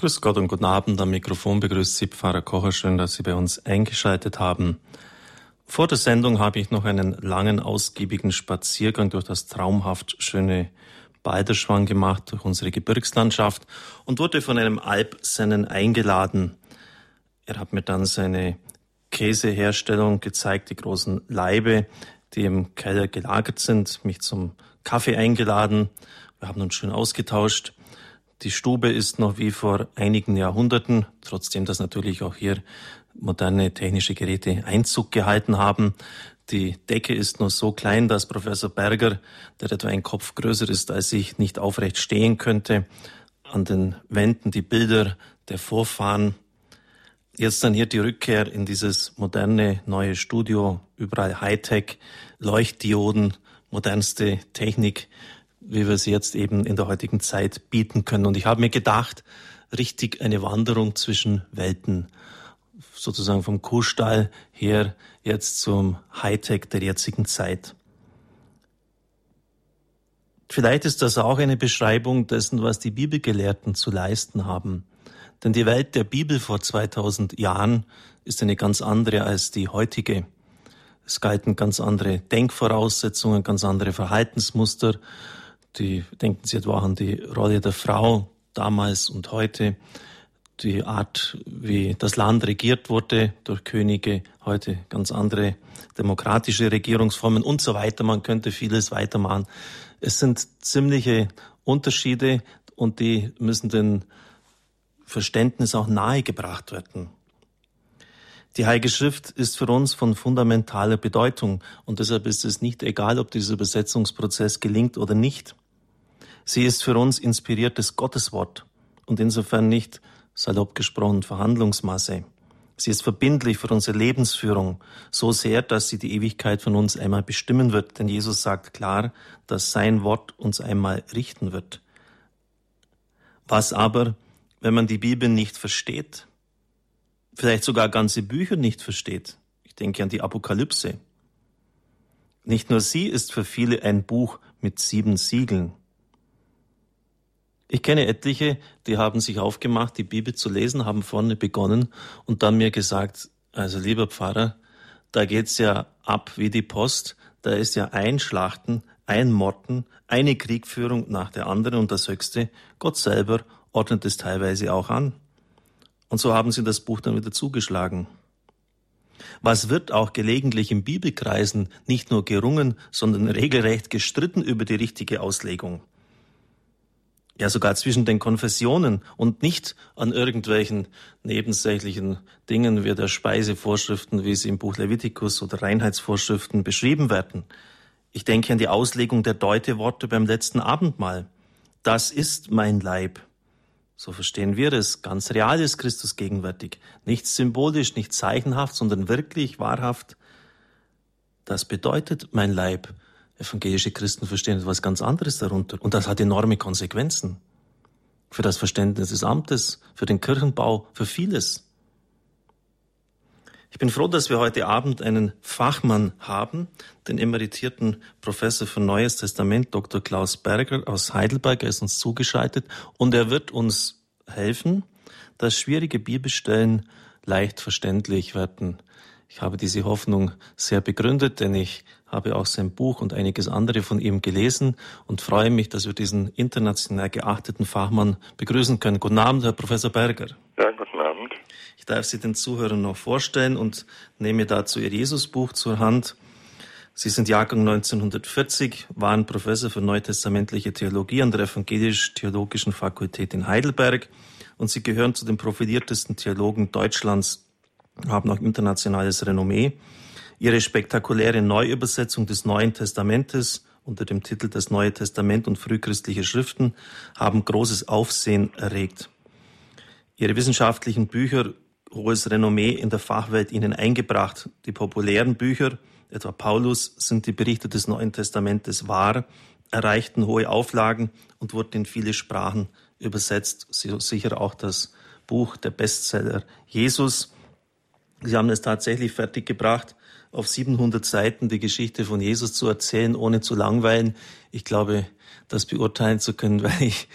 Grüß Gott und guten Abend. Am Mikrofon begrüßt Sie Pfarrer Kocher. Schön, dass Sie bei uns eingeschaltet haben. Vor der Sendung habe ich noch einen langen, ausgiebigen Spaziergang durch das traumhaft schöne Balderschwang gemacht, durch unsere Gebirgslandschaft und wurde von einem Alpsennen eingeladen. Er hat mir dann seine Käseherstellung gezeigt, die großen Leibe, die im Keller gelagert sind, mich zum Kaffee eingeladen. Wir haben uns schön ausgetauscht. Die Stube ist noch wie vor einigen Jahrhunderten, trotzdem dass natürlich auch hier moderne technische Geräte Einzug gehalten haben. Die Decke ist nur so klein, dass Professor Berger, der etwa ein Kopf größer ist als ich, nicht aufrecht stehen könnte. An den Wänden die Bilder der Vorfahren. Jetzt dann hier die Rückkehr in dieses moderne neue Studio, überall Hightech, Leuchtdioden, modernste Technik wie wir sie jetzt eben in der heutigen Zeit bieten können. Und ich habe mir gedacht, richtig eine Wanderung zwischen Welten, sozusagen vom Kuhstall her jetzt zum Hightech der jetzigen Zeit. Vielleicht ist das auch eine Beschreibung dessen, was die Bibelgelehrten zu leisten haben. Denn die Welt der Bibel vor 2000 Jahren ist eine ganz andere als die heutige. Es galten ganz andere Denkvoraussetzungen, ganz andere Verhaltensmuster die, denken Sie etwa an die Rolle der Frau damals und heute, die Art, wie das Land regiert wurde durch Könige, heute ganz andere demokratische Regierungsformen und so weiter. Man könnte vieles weitermachen. Es sind ziemliche Unterschiede und die müssen dem Verständnis auch nahegebracht werden. Die Heilige Schrift ist für uns von fundamentaler Bedeutung und deshalb ist es nicht egal, ob dieser Übersetzungsprozess gelingt oder nicht. Sie ist für uns inspiriertes Gotteswort und insofern nicht, salopp gesprochen, Verhandlungsmasse. Sie ist verbindlich für unsere Lebensführung, so sehr, dass sie die Ewigkeit von uns einmal bestimmen wird, denn Jesus sagt klar, dass sein Wort uns einmal richten wird. Was aber, wenn man die Bibel nicht versteht, vielleicht sogar ganze Bücher nicht versteht? Ich denke an die Apokalypse. Nicht nur sie ist für viele ein Buch mit sieben Siegeln. Ich kenne etliche, die haben sich aufgemacht, die Bibel zu lesen, haben vorne begonnen und dann mir gesagt, also lieber Pfarrer, da geht's ja ab wie die Post, da ist ja ein Schlachten, ein Morden, eine Kriegführung nach der anderen und das Höchste, Gott selber ordnet es teilweise auch an. Und so haben sie das Buch dann wieder zugeschlagen. Was wird auch gelegentlich in Bibelkreisen nicht nur gerungen, sondern regelrecht gestritten über die richtige Auslegung ja sogar zwischen den Konfessionen und nicht an irgendwelchen nebensächlichen Dingen wie der Speisevorschriften, wie sie im Buch Levitikus oder Reinheitsvorschriften beschrieben werden. Ich denke an die Auslegung der Deuteworte beim letzten Abendmahl. Das ist mein Leib. So verstehen wir es. Ganz real ist Christus gegenwärtig. Nicht symbolisch, nicht zeichenhaft, sondern wirklich, wahrhaft. Das bedeutet mein Leib. Evangelische Christen verstehen etwas ganz anderes darunter. Und das hat enorme Konsequenzen. Für das Verständnis des Amtes, für den Kirchenbau, für vieles. Ich bin froh, dass wir heute Abend einen Fachmann haben, den emeritierten Professor für Neues Testament, Dr. Klaus Berger aus Heidelberg. Er ist uns zugeschaltet und er wird uns helfen, dass schwierige Bibelstellen leicht verständlich werden. Ich habe diese Hoffnung sehr begründet, denn ich habe auch sein Buch und einiges andere von ihm gelesen und freue mich, dass wir diesen international geachteten Fachmann begrüßen können. Guten Abend, Herr Professor Berger. Ja, guten Abend. Ich darf Sie den Zuhörern noch vorstellen und nehme dazu Ihr Jesusbuch zur Hand. Sie sind Jahrgang 1940, waren Professor für neutestamentliche Theologie an der Evangelisch-Theologischen Fakultät in Heidelberg und Sie gehören zu den profiliertesten Theologen Deutschlands, haben auch internationales Renommee. Ihre spektakuläre Neuübersetzung des Neuen Testamentes unter dem Titel Das Neue Testament und frühchristliche Schriften haben großes Aufsehen erregt. Ihre wissenschaftlichen Bücher hohes Renommee in der Fachwelt ihnen eingebracht. Die populären Bücher, etwa Paulus, sind die Berichte des Neuen Testamentes wahr, erreichten hohe Auflagen und wurden in viele Sprachen übersetzt. Sicher auch das Buch der Bestseller Jesus. Sie haben es tatsächlich fertiggebracht, auf 700 Seiten die Geschichte von Jesus zu erzählen, ohne zu langweilen. Ich glaube, das beurteilen zu können, weil ich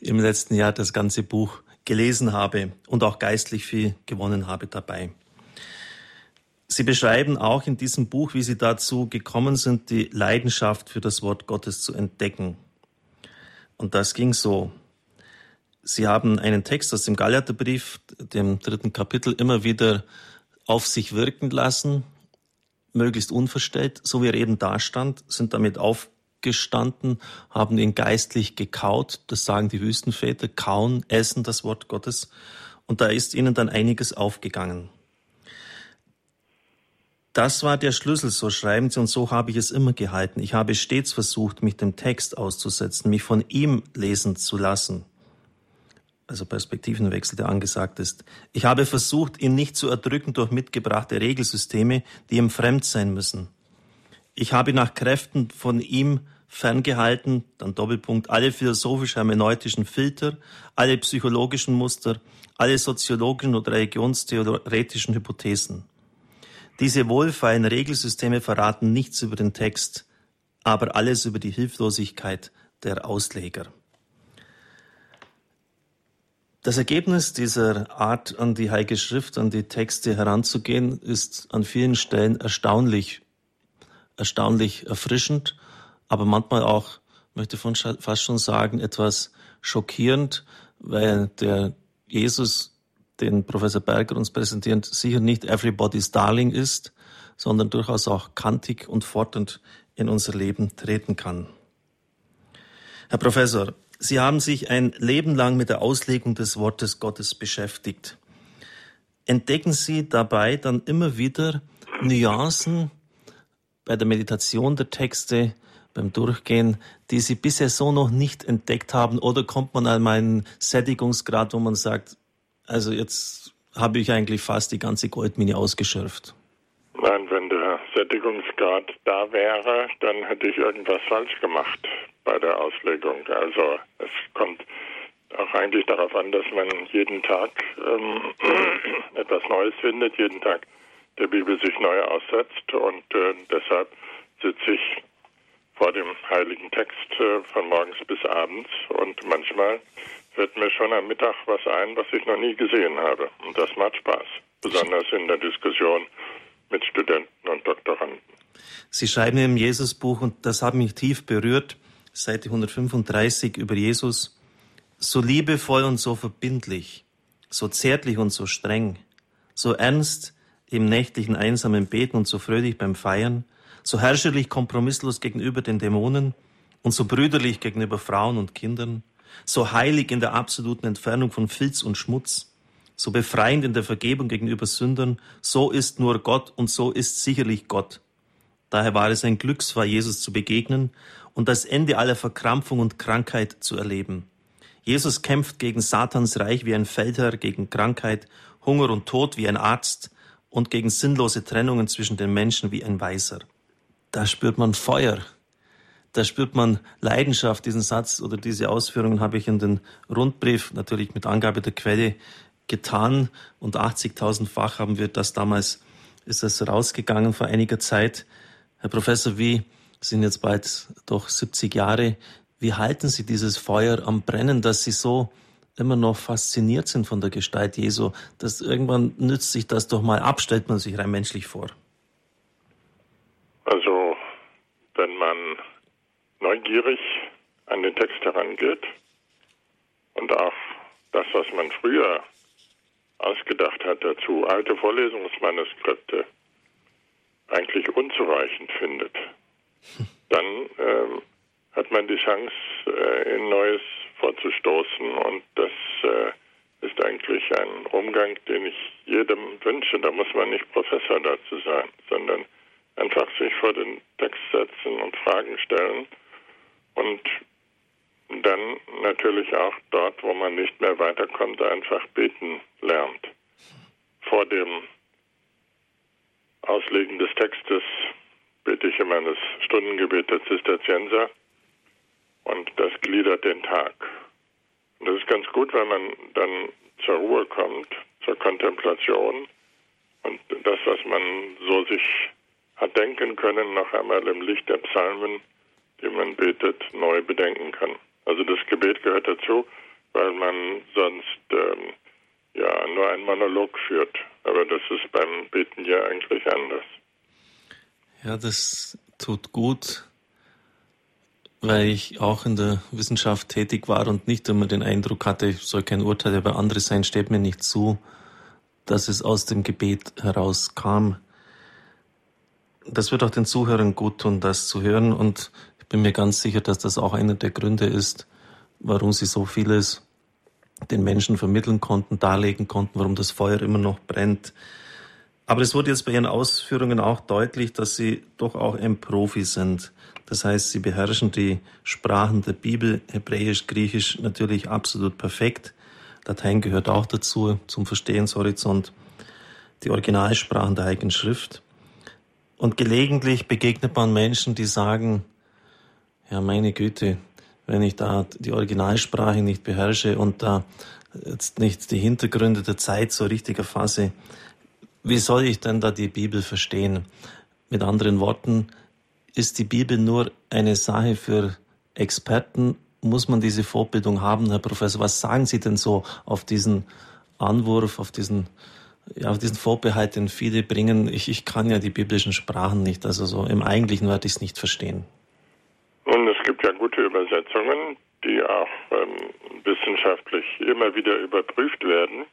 im letzten Jahr das ganze Buch gelesen habe und auch geistlich viel gewonnen habe dabei. Sie beschreiben auch in diesem Buch, wie Sie dazu gekommen sind, die Leidenschaft für das Wort Gottes zu entdecken. Und das ging so. Sie haben einen Text aus dem Galaterbrief, dem dritten Kapitel, immer wieder auf sich wirken lassen, möglichst unverstellt, so wie er eben da stand, sind damit aufgestanden, haben ihn geistlich gekaut, das sagen die Wüstenväter, kauen, essen das Wort Gottes, und da ist ihnen dann einiges aufgegangen. Das war der Schlüssel, so schreiben sie, und so habe ich es immer gehalten. Ich habe stets versucht, mich dem Text auszusetzen, mich von ihm lesen zu lassen. Also Perspektivenwechsel, der angesagt ist. Ich habe versucht, ihn nicht zu erdrücken durch mitgebrachte Regelsysteme, die ihm fremd sein müssen. Ich habe nach Kräften von ihm ferngehalten, dann Doppelpunkt, alle philosophisch-hermeneutischen Filter, alle psychologischen Muster, alle soziologischen oder religionstheoretischen Hypothesen. Diese wohlfeilen Regelsysteme verraten nichts über den Text, aber alles über die Hilflosigkeit der Ausleger. Das Ergebnis dieser Art, an die Heilige Schrift, an die Texte heranzugehen, ist an vielen Stellen erstaunlich, erstaunlich erfrischend, aber manchmal auch, möchte von fast schon sagen, etwas schockierend, weil der Jesus den Professor Berger uns präsentiert, sicher nicht everybody's darling ist, sondern durchaus auch kantig und fordernd in unser Leben treten kann. Herr Professor, Sie haben sich ein Leben lang mit der Auslegung des Wortes Gottes beschäftigt. Entdecken Sie dabei dann immer wieder Nuancen bei der Meditation der Texte, beim Durchgehen, die Sie bisher so noch nicht entdeckt haben? Oder kommt man an einen Sättigungsgrad, wo man sagt, also jetzt habe ich eigentlich fast die ganze Goldmine ausgeschürft. Nein, Sättigungsgrad da wäre, dann hätte ich irgendwas falsch gemacht bei der Auslegung. Also es kommt auch eigentlich darauf an, dass man jeden Tag ähm, etwas Neues findet, jeden Tag der Bibel sich neu aussetzt und äh, deshalb sitze ich vor dem heiligen Text äh, von morgens bis abends und manchmal fällt mir schon am Mittag was ein, was ich noch nie gesehen habe. Und das macht Spaß, besonders in der Diskussion mit Studenten und Doktoranden. Sie schreiben im Jesusbuch, und das hat mich tief berührt, Seite 135 über Jesus, so liebevoll und so verbindlich, so zärtlich und so streng, so ernst im nächtlichen einsamen Beten und so fröhlich beim Feiern, so herrscherlich kompromisslos gegenüber den Dämonen und so brüderlich gegenüber Frauen und Kindern, so heilig in der absoluten Entfernung von Filz und Schmutz, so befreiend in der Vergebung gegenüber Sündern, so ist nur Gott und so ist sicherlich Gott. Daher war es ein Glücksfall, Jesus zu begegnen und das Ende aller Verkrampfung und Krankheit zu erleben. Jesus kämpft gegen Satans Reich wie ein Feldherr, gegen Krankheit, Hunger und Tod wie ein Arzt und gegen sinnlose Trennungen zwischen den Menschen wie ein Weiser. Da spürt man Feuer, da spürt man Leidenschaft. Diesen Satz oder diese Ausführungen habe ich in den Rundbrief natürlich mit Angabe der Quelle getan und 80.000-fach haben wir das damals, ist das rausgegangen vor einiger Zeit. Herr Professor, wie sind jetzt bald doch 70 Jahre, wie halten Sie dieses Feuer am Brennen, dass Sie so immer noch fasziniert sind von der Gestalt Jesu, dass irgendwann nützt sich das doch mal ab, stellt man sich rein menschlich vor? Also, wenn man neugierig an den Text herangeht und auch das, was man früher ausgedacht hat dazu, alte Vorlesungsmanuskripte eigentlich unzureichend findet, dann ähm, hat man die Chance, äh, in Neues vorzustoßen. Und das äh, ist eigentlich ein Umgang, den ich jedem wünsche. Da muss man nicht Professor dazu sein, sondern einfach sich vor den Text setzen und Fragen stellen und dann natürlich auch dort, wo man nicht mehr weiterkommt, einfach beten lernt. Vor dem Auslegen des Textes bete ich immer das Stundengebet der Zisterzienser und das gliedert den Tag. Und das ist ganz gut, wenn man dann zur Ruhe kommt, zur Kontemplation und das, was man so sich hat denken können, noch einmal im Licht der Psalmen die man betet, neu bedenken kann. Also das Gebet gehört dazu, weil man sonst ähm, Monolog führt. Aber das ist beim Beten ja eigentlich anders. Ja, das tut gut, weil ich auch in der Wissenschaft tätig war und nicht immer den Eindruck hatte, ich soll kein Urteil über andere sein, steht mir nicht zu, dass es aus dem Gebet herauskam. Das wird auch den Zuhörern gut tun, das zu hören und bin mir ganz sicher, dass das auch einer der Gründe ist, warum sie so vieles den Menschen vermitteln konnten, darlegen konnten, warum das Feuer immer noch brennt. Aber es wurde jetzt bei Ihren Ausführungen auch deutlich, dass Sie doch auch ein Profi sind. Das heißt, Sie beherrschen die Sprachen der Bibel, Hebräisch, Griechisch natürlich absolut perfekt. Latein gehört auch dazu, zum Verstehenshorizont. Die Originalsprachen der Heiligen Schrift. Und gelegentlich begegnet man Menschen, die sagen, ja, meine Güte, wenn ich da die Originalsprache nicht beherrsche und da jetzt nicht die Hintergründe der Zeit so richtig erfasse, wie soll ich denn da die Bibel verstehen? Mit anderen Worten, ist die Bibel nur eine Sache für Experten? Muss man diese Vorbildung haben, Herr Professor? Was sagen Sie denn so auf diesen Anwurf, auf diesen, ja, auf diesen Vorbehalt, den viele bringen? Ich, ich kann ja die biblischen Sprachen nicht, also so im Eigentlichen werde ich es nicht verstehen. Gibt ja gute Übersetzungen, die auch ähm, wissenschaftlich immer wieder überprüft werden.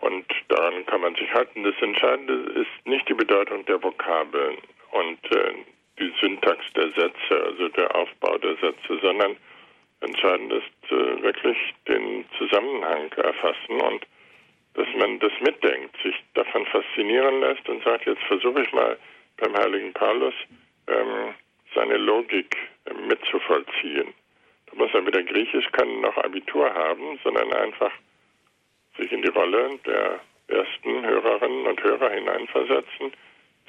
Und daran kann man sich halten. Das Entscheidende ist nicht die Bedeutung der Vokabeln und äh, die Syntax der Sätze, also der Aufbau der Sätze, sondern entscheidend ist äh, wirklich den Zusammenhang erfassen und dass man das mitdenkt, sich davon faszinieren lässt und sagt, jetzt versuche ich mal beim heiligen Paulus ähm, seine Logik äh, mitzuvollziehen. Da muss er weder Griechisch können noch Abitur haben, sondern einfach sich in die Rolle der ersten Hörerinnen und Hörer hineinversetzen,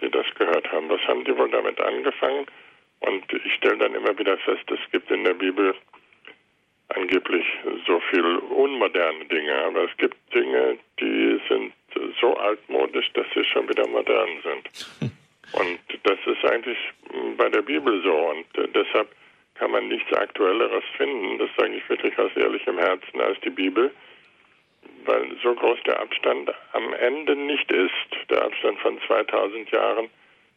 die das gehört haben. Was haben die wohl damit angefangen? Und ich stelle dann immer wieder fest, es gibt in der Bibel angeblich so viel unmoderne Dinge, aber es gibt Dinge, die sind so altmodisch, dass sie schon wieder modern sind. Und das ist eigentlich bei der Bibel so. Und äh, deshalb kann man nichts Aktuelleres finden, das sage ich wirklich aus ehrlichem Herzen, als die Bibel, weil so groß der Abstand am Ende nicht ist. Der Abstand von 2000 Jahren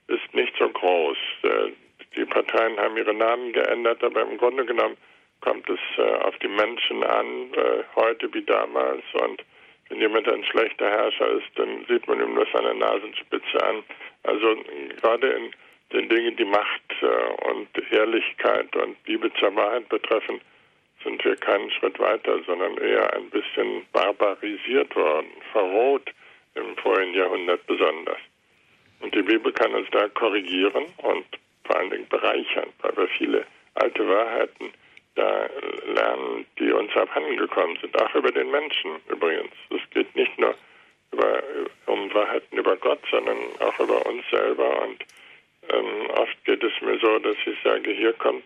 ist nicht so groß. Äh, die Parteien haben ihre Namen geändert, aber im Grunde genommen kommt es äh, auf die Menschen an, heute wie damals. Und wenn jemand ein schlechter Herrscher ist, dann sieht man ihm nur seine Nasenspitze an. Also gerade in den Dingen, die Macht äh, und Ehrlichkeit und Liebe zur Wahrheit betreffen, sind wir keinen Schritt weiter, sondern eher ein bisschen barbarisiert worden, verroht im vorigen Jahrhundert besonders. Und die Bibel kann uns da korrigieren und vor allen Dingen bereichern, weil wir viele alte Wahrheiten da lernen, die uns abhandengekommen sind, auch über den Menschen übrigens. Es geht über, um Wahrheiten über Gott, sondern auch über uns selber. Und ähm, oft geht es mir so, dass ich sage, hier kommt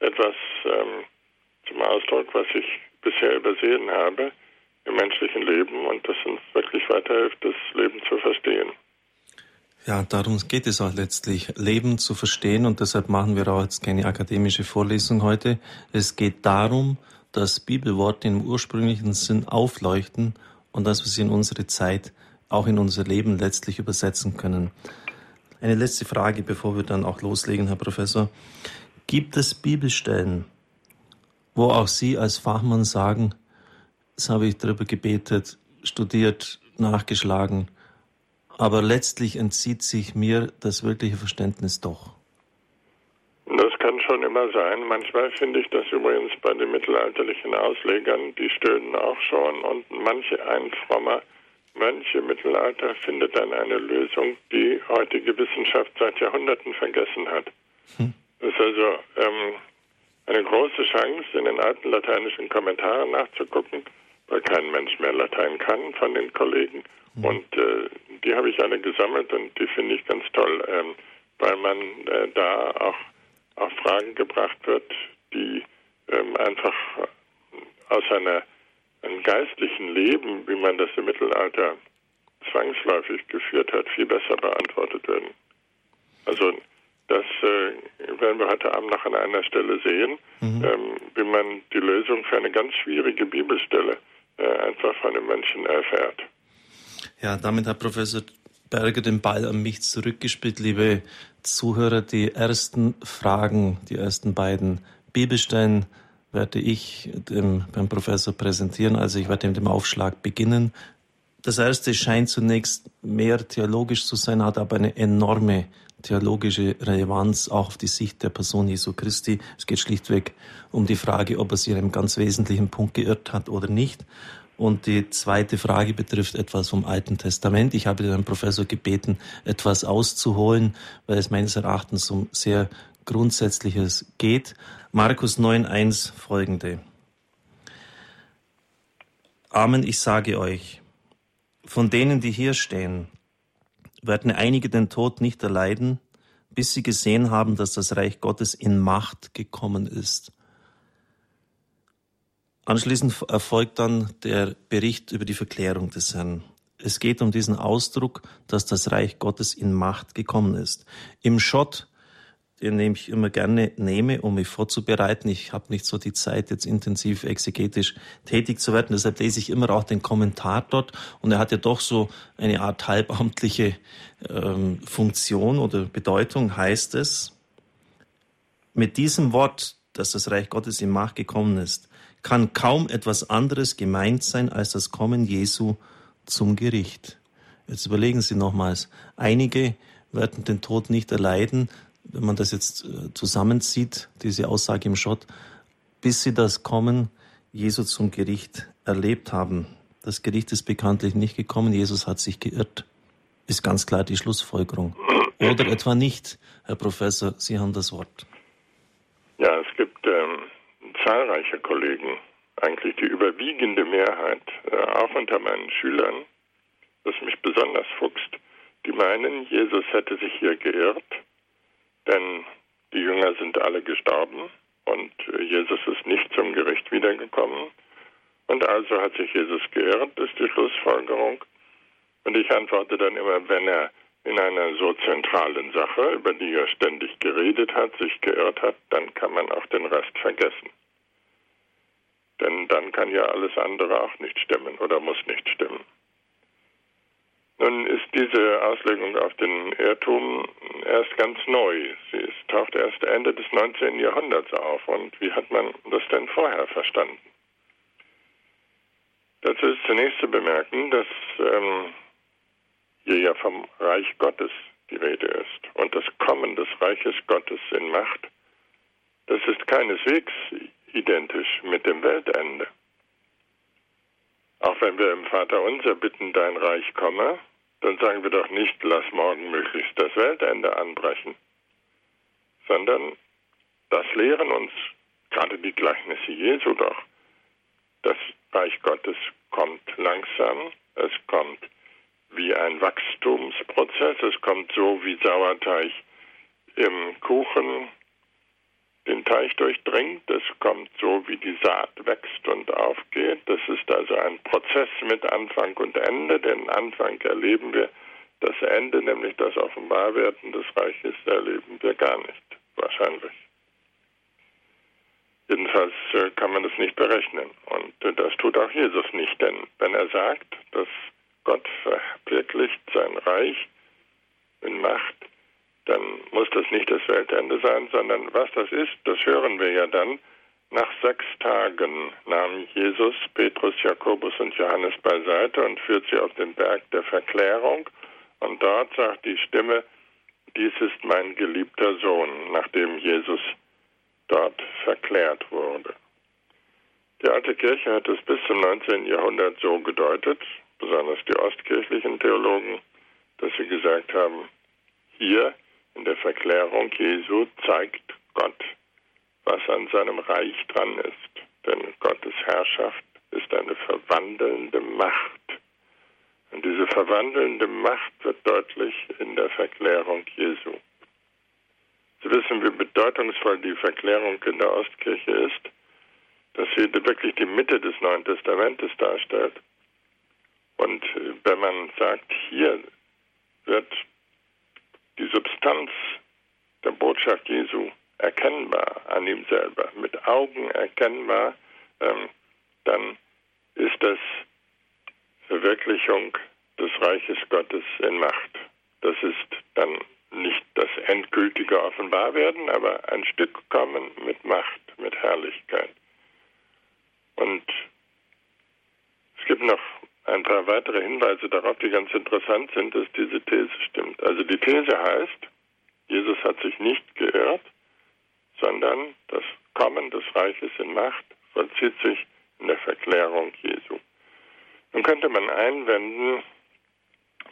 etwas ähm, zum Ausdruck, was ich bisher übersehen habe im menschlichen Leben und das uns wirklich weiterhilft, das Leben zu verstehen. Ja, darum geht es auch letztlich, Leben zu verstehen und deshalb machen wir auch jetzt keine akademische Vorlesung heute. Es geht darum, dass Bibelworte im ursprünglichen Sinn aufleuchten und dass wir sie in unsere Zeit, auch in unser Leben letztlich übersetzen können. Eine letzte Frage, bevor wir dann auch loslegen, Herr Professor. Gibt es Bibelstellen, wo auch Sie als Fachmann sagen, das habe ich darüber gebetet, studiert, nachgeschlagen, aber letztlich entzieht sich mir das wirkliche Verständnis doch? Schon immer sein. Manchmal finde ich das übrigens bei den mittelalterlichen Auslegern, die stöhnen auch schon und manche ein frommer Mönch im Mittelalter findet dann eine Lösung, die heutige Wissenschaft seit Jahrhunderten vergessen hat. Hm. Das ist also ähm, eine große Chance, in den alten lateinischen Kommentaren nachzugucken, weil kein Mensch mehr Latein kann von den Kollegen. Hm. Und äh, die habe ich alle gesammelt und die finde ich ganz toll, ähm, weil man äh, da auch auf Fragen gebracht wird, die ähm, einfach aus einer einem geistlichen Leben, wie man das im Mittelalter zwangsläufig geführt hat, viel besser beantwortet werden. Also das äh, werden wir heute Abend noch an einer Stelle sehen, mhm. ähm, wie man die Lösung für eine ganz schwierige Bibelstelle äh, einfach von den Menschen erfährt. Ja, damit hat Professor Berger den Ball an mich zurückgespielt, liebe Zuhörer. Die ersten Fragen, die ersten beiden Bibelstellen werde ich dem, beim Professor präsentieren. Also ich werde mit dem Aufschlag beginnen. Das erste scheint zunächst mehr theologisch zu sein, hat aber eine enorme theologische Relevanz auch auf die Sicht der Person Jesu Christi. Es geht schlichtweg um die Frage, ob er sich in einem ganz wesentlichen Punkt geirrt hat oder nicht. Und die zweite Frage betrifft etwas vom Alten Testament. Ich habe den Professor gebeten, etwas auszuholen, weil es meines Erachtens um sehr Grundsätzliches geht. Markus 9.1 folgende. Amen, ich sage euch, von denen, die hier stehen, werden einige den Tod nicht erleiden, bis sie gesehen haben, dass das Reich Gottes in Macht gekommen ist. Anschließend erfolgt dann der Bericht über die Verklärung des Herrn. Es geht um diesen Ausdruck, dass das Reich Gottes in Macht gekommen ist. Im Schott den ich immer gerne nehme, um mich vorzubereiten. Ich habe nicht so die Zeit, jetzt intensiv exegetisch tätig zu werden. Deshalb lese ich immer auch den Kommentar dort. Und er hat ja doch so eine Art halbamtliche ähm, Funktion oder Bedeutung, heißt es. Mit diesem Wort, dass das Reich Gottes in Macht gekommen ist, kann kaum etwas anderes gemeint sein als das Kommen Jesu zum Gericht. Jetzt überlegen Sie nochmals. Einige werden den Tod nicht erleiden, wenn man das jetzt äh, zusammenzieht, diese Aussage im Schott, bis sie das Kommen Jesu zum Gericht erlebt haben. Das Gericht ist bekanntlich nicht gekommen, Jesus hat sich geirrt. Ist ganz klar die Schlussfolgerung. Oder etwa nicht, Herr Professor, Sie haben das Wort. Ja, es gibt zahlreiche Kollegen, eigentlich die überwiegende Mehrheit, äh, auch unter meinen Schülern, was mich besonders fuchst, die meinen, Jesus hätte sich hier geirrt denn die Jünger sind alle gestorben und äh, Jesus ist nicht zum Gericht wiedergekommen. Und also hat sich Jesus geirrt, ist die Schlussfolgerung. Und ich antworte dann immer, wenn er in einer so zentralen Sache, über die er ständig geredet hat, sich geirrt hat, dann kann man auch den Rest vergessen. Denn dann kann ja alles andere auch nicht stimmen oder muss nicht stimmen. Nun ist diese Auslegung auf den Irrtum erst ganz neu. Sie ist, taucht erst Ende des 19. Jahrhunderts auf. Und wie hat man das denn vorher verstanden? Dazu ist zunächst zu bemerken, dass ähm, hier ja vom Reich Gottes die Rede ist. Und das Kommen des Reiches Gottes in Macht, das ist keineswegs identisch mit dem Weltende. Auch wenn wir im Vater unser bitten, dein Reich komme, dann sagen wir doch nicht, lass morgen möglichst das Weltende anbrechen, sondern das lehren uns gerade die Gleichnisse Jesu doch. Das Reich Gottes kommt langsam, es kommt wie ein Wachstumsprozess, es kommt so wie Sauerteig im Kuchen den Teich durchdringt. Es kommt so, wie die Saat wächst und aufgeht. Das ist also ein Prozess mit Anfang und Ende. Den Anfang erleben wir, das Ende, nämlich das Offenbarwerden des Reiches, erleben wir gar nicht, wahrscheinlich. Jedenfalls äh, kann man das nicht berechnen. Und das tut auch Jesus nicht, denn wenn er sagt, dass Gott verwirklicht sein Reich in Macht, dann muss das nicht das Weltende sein, sondern was das ist, das hören wir ja dann. Nach sechs Tagen nahm Jesus Petrus, Jakobus und Johannes beiseite und führt sie auf den Berg der Verklärung. Und dort sagt die Stimme, dies ist mein geliebter Sohn, nachdem Jesus dort verklärt wurde. Die alte Kirche hat es bis zum 19. Jahrhundert so gedeutet, besonders die ostkirchlichen Theologen, dass sie gesagt haben, hier in der Verklärung Jesu zeigt Gott, was an seinem Reich dran ist. Denn Gottes Herrschaft ist eine verwandelnde Macht. Und diese verwandelnde Macht wird deutlich in der Verklärung Jesu. Sie wissen, wie bedeutungsvoll die Verklärung in der Ostkirche ist, dass sie wirklich die Mitte des Neuen Testamentes darstellt. Und wenn man sagt, hier wird die Substanz der Botschaft Jesu erkennbar an ihm selber, mit Augen erkennbar, ähm, dann ist das Verwirklichung des Reiches Gottes in Macht. Das ist dann nicht das endgültige Offenbarwerden, aber ein Stück kommen mit Macht, mit Herrlichkeit. Und es gibt noch ein paar weitere Hinweise darauf, die ganz interessant sind, dass diese These stimmt. Also die These heißt, Jesus hat sich nicht geirrt, sondern das Kommen des Reiches in Macht vollzieht sich in der Verklärung Jesu. Nun könnte man einwenden,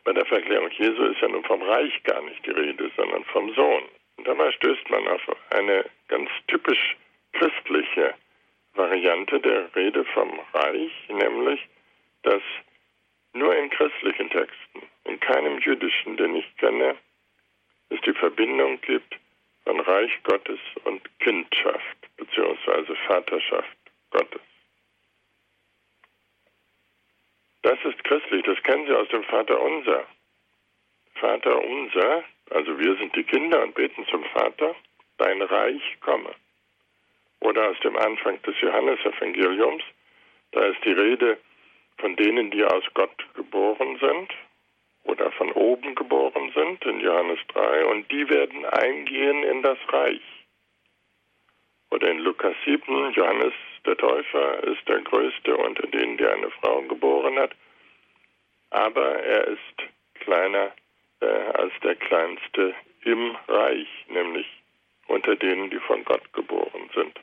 bei der Verklärung Jesu ist ja nun vom Reich gar nicht die Rede, sondern vom Sohn. Und dabei stößt man auf eine ganz typisch christliche Variante der Rede vom Reich, nämlich, dass nur in christlichen Texten, in keinem jüdischen, den ich kenne, es die Verbindung gibt von Reich Gottes und Kindschaft beziehungsweise Vaterschaft Gottes. Das ist christlich, das kennen Sie aus dem Vater Unser. Vater unser, also wir sind die Kinder und beten zum Vater, dein Reich komme. Oder aus dem Anfang des Johannesevangeliums, da ist die Rede von denen, die aus Gott geboren sind oder von oben geboren sind, in Johannes 3, und die werden eingehen in das Reich. Oder in Lukas 7, Johannes der Täufer ist der Größte unter denen, die eine Frau geboren hat, aber er ist kleiner äh, als der Kleinste im Reich, nämlich unter denen, die von Gott geboren sind.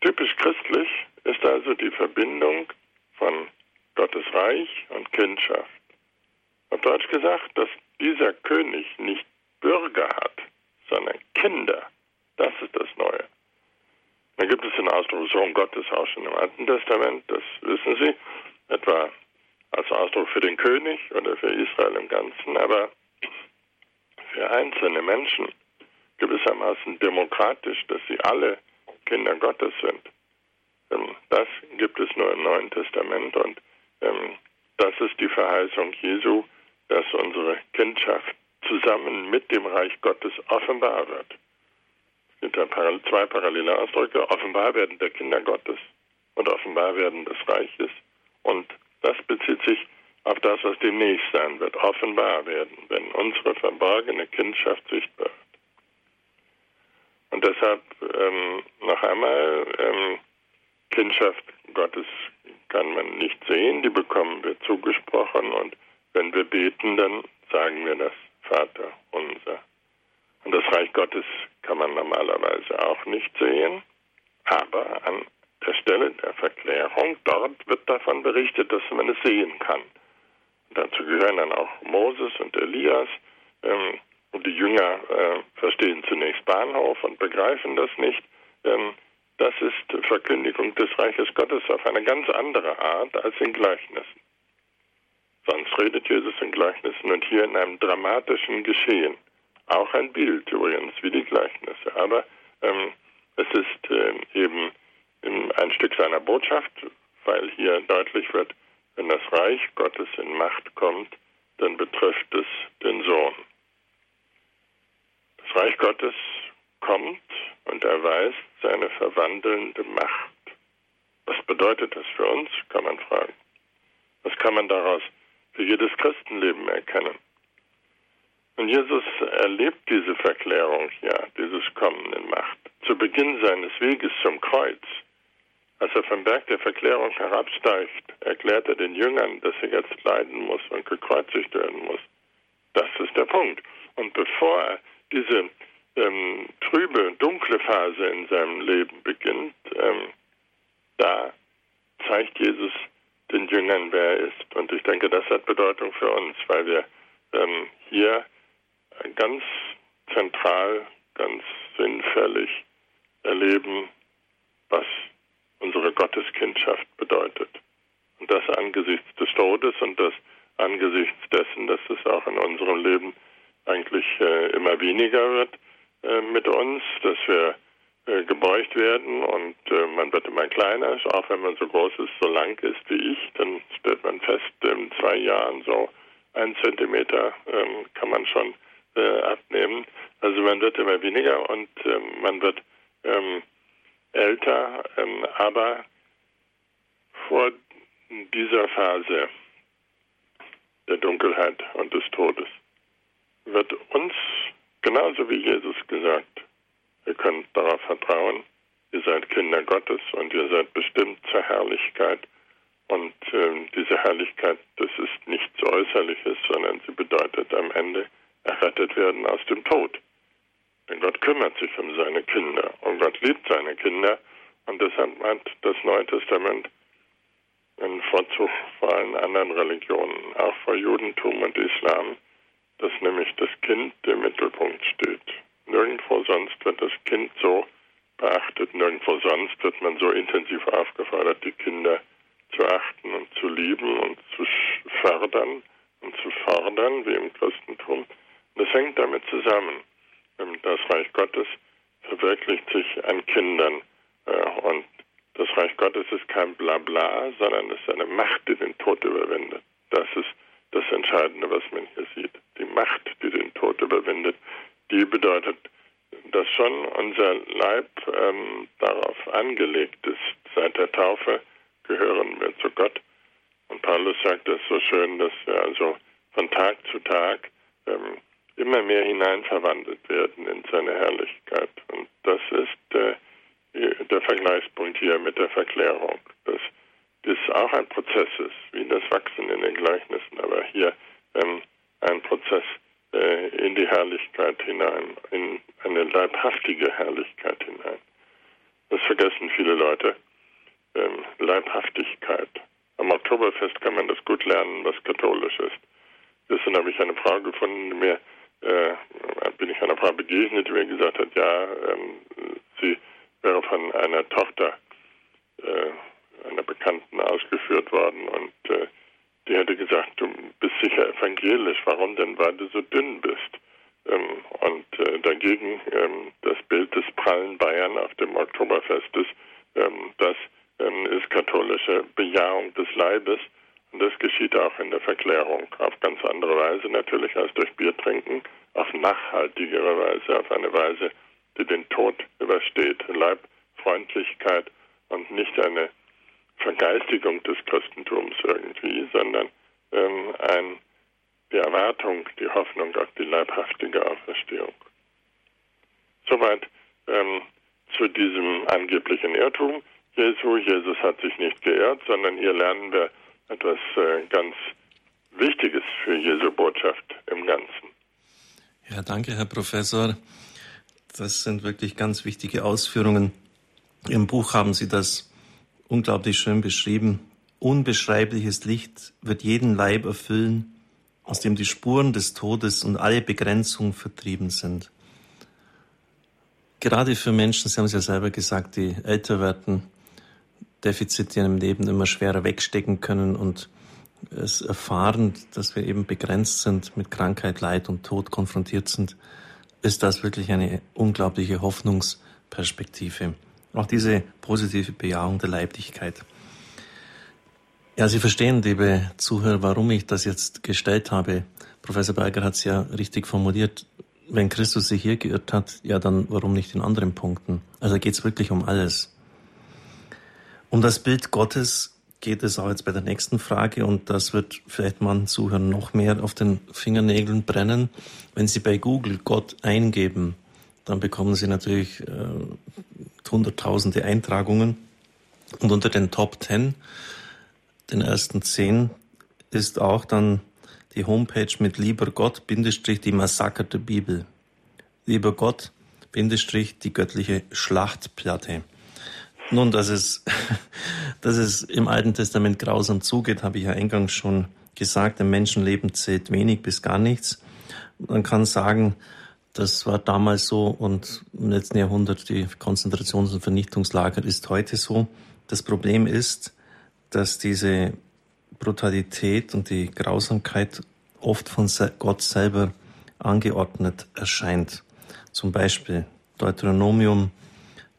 Typisch christlich ist also die Verbindung von Gottes Reich und Kindschaft. Auf Deutsch gesagt, dass dieser König nicht Bürger hat, sondern Kinder. Das ist das Neue. Dann gibt es den Ausdruck Sohn Gottes auch schon im Alten Testament, das wissen Sie, etwa als Ausdruck für den König oder für Israel im Ganzen, aber für einzelne Menschen gewissermaßen demokratisch, dass sie alle Kinder Gottes sind. Ähm, das gibt es nur im Neuen Testament und ähm, das ist die Verheißung Jesu, dass unsere Kindschaft zusammen mit dem Reich Gottes offenbar wird. Es gibt zwei parallele Ausdrücke, offenbar werden der Kinder Gottes und offenbar werden des Reiches. Und das bezieht sich auf das, was demnächst sein wird, offenbar werden, wenn unsere verborgene Kindschaft sichtbar wird. Und deshalb ähm, noch einmal, ähm, Kindschaft Gottes kann man nicht sehen, die bekommen wir zugesprochen und wenn wir beten, dann sagen wir das Vater unser. Und das Reich Gottes kann man normalerweise auch nicht sehen, aber an der Stelle der Verklärung, dort wird davon berichtet, dass man es sehen kann. Und dazu gehören dann auch Moses und Elias. Ähm, und die Jünger äh, verstehen zunächst Bahnhof und begreifen das nicht. Ähm, das ist Verkündigung des Reiches Gottes auf eine ganz andere Art als in Gleichnissen. Sonst redet Jesus in Gleichnissen und hier in einem dramatischen Geschehen. Auch ein Bild übrigens, wie die Gleichnisse. Aber ähm, es ist äh, eben ein Stück seiner Botschaft, weil hier deutlich wird, wenn das Reich Gottes in Macht kommt, dann betrifft es den Sohn. Das Reich Gottes kommt und erweist seine verwandelnde Macht. Was bedeutet das für uns, kann man fragen. Was kann man daraus für jedes Christenleben erkennen? Und Jesus erlebt diese Verklärung ja, dieses Kommen in Macht. Zu Beginn seines Weges zum Kreuz, als er vom Berg der Verklärung herabsteigt, erklärt er den Jüngern, dass er jetzt leiden muss und gekreuzigt werden muss. Das ist der Punkt. Und bevor er diese ähm, trübe, dunkle Phase in seinem Leben beginnt, ähm, da zeigt Jesus den Jüngern, wer er ist. Und ich denke, das hat Bedeutung für uns, weil wir ähm, hier ganz zentral, ganz sinnfällig erleben, was unsere Gotteskindschaft bedeutet. Und das angesichts des Todes und das angesichts dessen, dass es auch in unserem Leben eigentlich äh, immer weniger wird äh, mit uns, dass wir äh, gebeugt werden und äh, man wird immer kleiner, auch wenn man so groß ist, so lang ist wie ich, dann stellt man fest, in zwei Jahren so ein Zentimeter ähm, kann man schon äh, abnehmen. Also man wird immer weniger und ähm, man wird ähm, älter, ähm, aber vor dieser Phase der Dunkelheit und des Todes, wird uns, genauso wie Jesus gesagt, ihr könnt darauf vertrauen, ihr seid Kinder Gottes und ihr seid bestimmt zur Herrlichkeit. Und äh, diese Herrlichkeit, das ist nichts Äußerliches, sondern sie bedeutet am Ende errettet werden aus dem Tod. Denn Gott kümmert sich um seine Kinder und Gott liebt seine Kinder. Und deshalb meint das Neue Testament in Vorzug vor allen anderen Religionen, auch vor Judentum und Islam, dass nämlich das Kind im Mittelpunkt steht. Nirgendwo sonst wird das Kind so beachtet, nirgendwo sonst wird man so intensiv aufgefordert, die Kinder zu achten und zu lieben und zu fördern und zu fordern, wie im Christentum. Das hängt damit zusammen. Das Reich Gottes verwirklicht sich an Kindern. Äh, und das Reich Gottes ist kein Blabla, sondern es ist eine Macht, die den Tod überwindet. Das ist das Entscheidende, was man hier sieht. Die Macht, die den Tod überwindet, die bedeutet, schon unser Leib ähm, darauf angelegt ist. Seit der Taufe gehören wir zu Gott. Und Paulus sagt das so schön, dass wir also von Tag zu Tag ähm, immer mehr hinein verwandelt werden in seine Herrlichkeit. Und das ist äh, der Vergleichspunkt hier mit der Verklärung, dass das auch ein Prozess ist, wie das Wachsen in den Gleichnissen, aber hier ähm, ein Prozess äh, in die Herrlichkeit hinein, in eine leibhaftige Herrlichkeit hinein. Das vergessen viele Leute. Ähm, Leibhaftigkeit. Am Oktoberfest kann man das gut lernen, was katholisch ist. Gestern habe ich eine Frau gefunden, die mir äh, bin ich einer Frau begegnet, die mir gesagt hat, ja, ähm, sie wäre von einer Tochter äh, einer Bekannten ausgeführt worden und äh, die hätte gesagt, du bist sicher evangelisch, warum denn, weil du so dünn bist. Ähm, und äh, dagegen ähm, das Bild des prallen Bayern auf dem Oktoberfest ist, ähm, das ähm, ist katholische Bejahung des Leibes und das geschieht auch in der Verklärung auf ganz andere Weise natürlich als durch Biertrinken, auf nachhaltigere Weise, auf eine Weise, die den Tod übersteht. Leibfreundlichkeit und nicht eine Vergeistigung des Christentums irgendwie, sondern ähm, ein, die Erwartung, die Hoffnung auf die leibhaftige Auferstehung. Soweit ähm, zu diesem angeblichen Irrtum Jesu. Jesus hat sich nicht geirrt, sondern hier lernen wir etwas äh, ganz Wichtiges für Jesu Botschaft im Ganzen. Ja, danke, Herr Professor. Das sind wirklich ganz wichtige Ausführungen. Im Buch haben Sie das unglaublich schön beschrieben. Unbeschreibliches Licht wird jeden Leib erfüllen, aus dem die Spuren des Todes und alle Begrenzungen vertrieben sind. Gerade für Menschen, Sie haben es ja selber gesagt, die älter werden, Defizite in ihrem Leben immer schwerer wegstecken können und es erfahren, dass wir eben begrenzt sind, mit Krankheit, Leid und Tod konfrontiert sind, ist das wirklich eine unglaubliche Hoffnungsperspektive. Auch diese positive Bejahung der Leiblichkeit. Ja, Sie verstehen, liebe Zuhörer, warum ich das jetzt gestellt habe. Professor Berger hat es ja richtig formuliert. Wenn Christus sich hier geirrt hat, ja, dann warum nicht in anderen Punkten? Also geht es wirklich um alles. Um das Bild Gottes geht es auch jetzt bei der nächsten Frage und das wird vielleicht man Zuhören noch mehr auf den Fingernägeln brennen. Wenn Sie bei Google Gott eingeben, dann bekommen Sie natürlich äh, hunderttausende Eintragungen und unter den Top Ten, den ersten zehn, ist auch dann die Homepage mit Lieber Gott, Bindestrich, die Massaker Bibel. Lieber Gott, Bindestrich, die göttliche Schlachtplatte. Nun, dass es, dass es im Alten Testament grausam zugeht, habe ich ja eingangs schon gesagt. Im Menschenleben zählt wenig bis gar nichts. Man kann sagen, das war damals so und im letzten Jahrhundert die Konzentrations- und Vernichtungslager ist heute so. Das Problem ist, dass diese Brutalität und die Grausamkeit oft von Gott selber angeordnet erscheint. Zum Beispiel Deuteronomium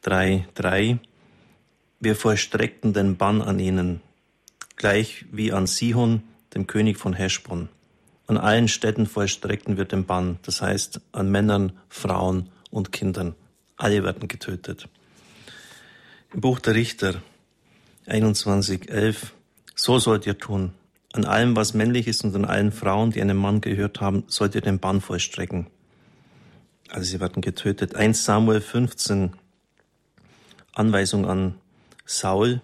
3.3 wir vollstreckten den Bann an ihnen, gleich wie an Sihon, dem König von Heschbon. An allen Städten vollstreckten wir den Bann, das heißt an Männern, Frauen und Kindern. Alle werden getötet. Im Buch der Richter 21.11 So sollt ihr tun. An allem, was männlich ist und an allen Frauen, die einem Mann gehört haben, sollt ihr den Bann vollstrecken. Also sie werden getötet. 1 Samuel 15, Anweisung an Saul.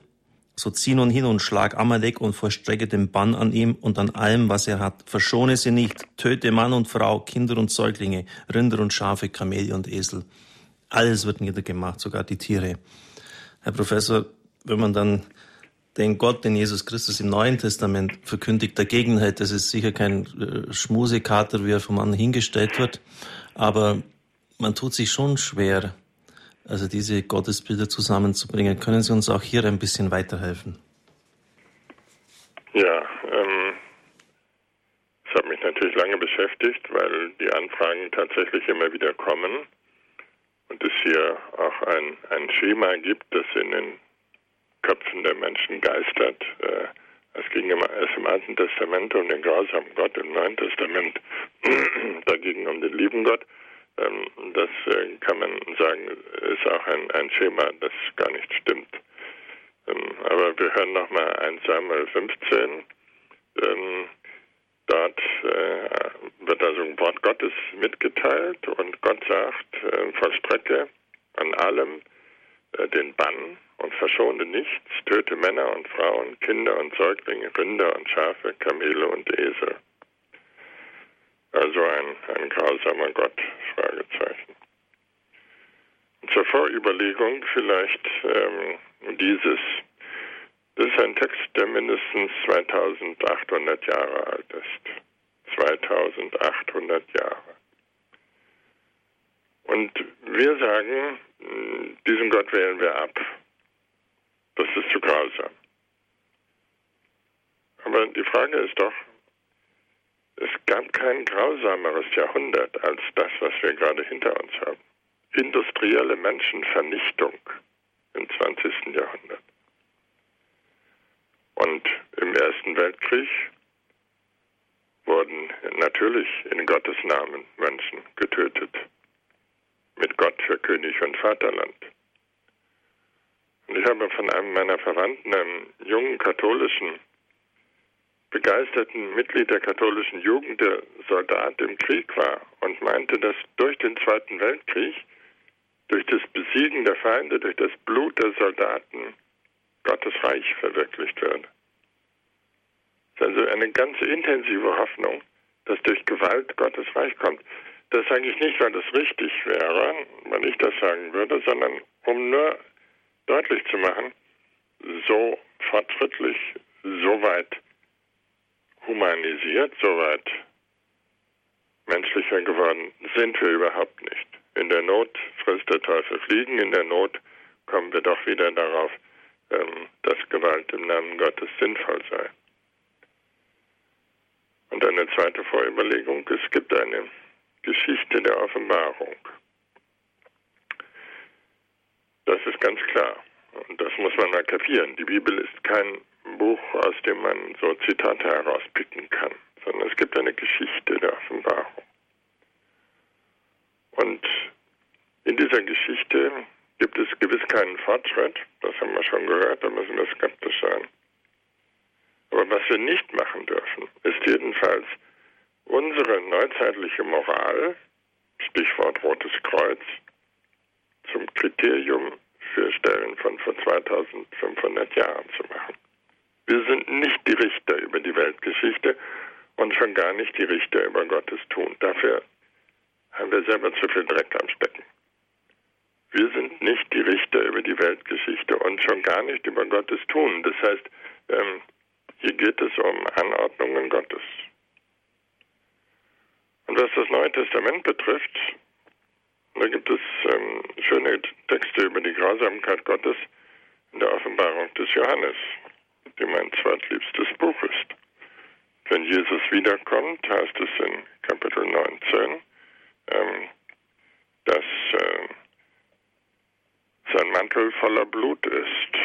So zieh nun hin und schlag Amalek und vollstrecke den Bann an ihm und an allem, was er hat. Verschone sie nicht. Töte Mann und Frau, Kinder und Säuglinge, Rinder und Schafe, Kamele und Esel. Alles wird niedergemacht, sogar die Tiere. Herr Professor, wenn man dann den Gott, den Jesus Christus im Neuen Testament verkündigt, dagegen hält, das ist sicher kein äh, Schmusekater, wie er vom anderen hingestellt wird, aber man tut sich schon schwer, also diese Gottesbilder zusammenzubringen. Können Sie uns auch hier ein bisschen weiterhelfen? Ja, ähm, das hat mich natürlich lange beschäftigt, weil die Anfragen tatsächlich immer wieder kommen und es hier auch ein, ein Schema gibt, das in den Köpfen der Menschen geistert. Äh, es ging immer erst im Alten Testament um den grausamen Gott, im Neuen Testament dagegen um den lieben Gott. Ähm, das äh, kann man sagen, ist auch ein, ein Schema, das gar nicht stimmt. Ähm, aber wir hören nochmal 1 Samuel 15. Ähm, dort äh, wird also ein Wort Gottes mitgeteilt und Gott sagt, äh, vollstrecke an allem den Bann und verschone nichts, töte Männer und Frauen, Kinder und Säuglinge, Rinder und Schafe, Kamele und Esel. Also ein, ein grausamer Gott, Fragezeichen. Zur Vorüberlegung vielleicht ähm, dieses. Das ist ein Text, der mindestens 2800 Jahre alt ist. 2800 Jahre. Und wir sagen, diesen Gott wählen wir ab. Das ist zu grausam. Aber die Frage ist doch, es gab kein grausameres Jahrhundert als das, was wir gerade hinter uns haben. Industrielle Menschenvernichtung im 20. Jahrhundert. Und im Ersten Weltkrieg wurden natürlich in Gottes Namen Menschen getötet. Mit Gott für König und Vaterland. Und ich habe von einem meiner Verwandten, einem jungen katholischen begeisterten Mitglied der katholischen Jugend, der Soldat im Krieg war und meinte, dass durch den Zweiten Weltkrieg, durch das Besiegen der Feinde, durch das Blut der Soldaten Gottes Reich verwirklicht wird. Das ist also eine ganz intensive Hoffnung, dass durch Gewalt Gottes Reich kommt. Das sage ich nicht, weil das richtig wäre, weil ich das sagen würde, sondern um nur deutlich zu machen, so fortschrittlich, so weit humanisiert, soweit menschlicher geworden sind wir überhaupt nicht. In der Not frisst der Teufel Fliegen, in der Not kommen wir doch wieder darauf, ähm, dass Gewalt im Namen Gottes sinnvoll sei. Und eine zweite Vorüberlegung, es gibt eine Geschichte der Offenbarung. Das ist ganz klar. Und das muss man mal kapieren. Die Bibel ist kein Buch, aus dem man so Zitate herauspicken kann, sondern es gibt eine Geschichte der Offenbarung. Und in dieser Geschichte gibt es gewiss keinen Fortschritt, das haben wir schon gehört, da müssen wir skeptisch sein. Aber was wir nicht machen dürfen, ist jedenfalls unsere neuzeitliche Moral, Stichwort Rotes Kreuz, zum Kriterium für Stellen von vor 2500 Jahren zu machen. Wir sind nicht die Richter über die Weltgeschichte und schon gar nicht die Richter über Gottes Tun. Dafür haben wir selber zu viel Dreck am Stecken. Wir sind nicht die Richter über die Weltgeschichte und schon gar nicht über Gottes Tun. Das heißt, ähm, hier geht es um Anordnungen Gottes. Und was das Neue Testament betrifft, da gibt es ähm, schöne Texte über die Grausamkeit Gottes in der Offenbarung des Johannes die mein zweitliebstes Buch ist. Wenn Jesus wiederkommt, heißt es in Kapitel 19, ähm, dass äh, sein Mantel voller Blut ist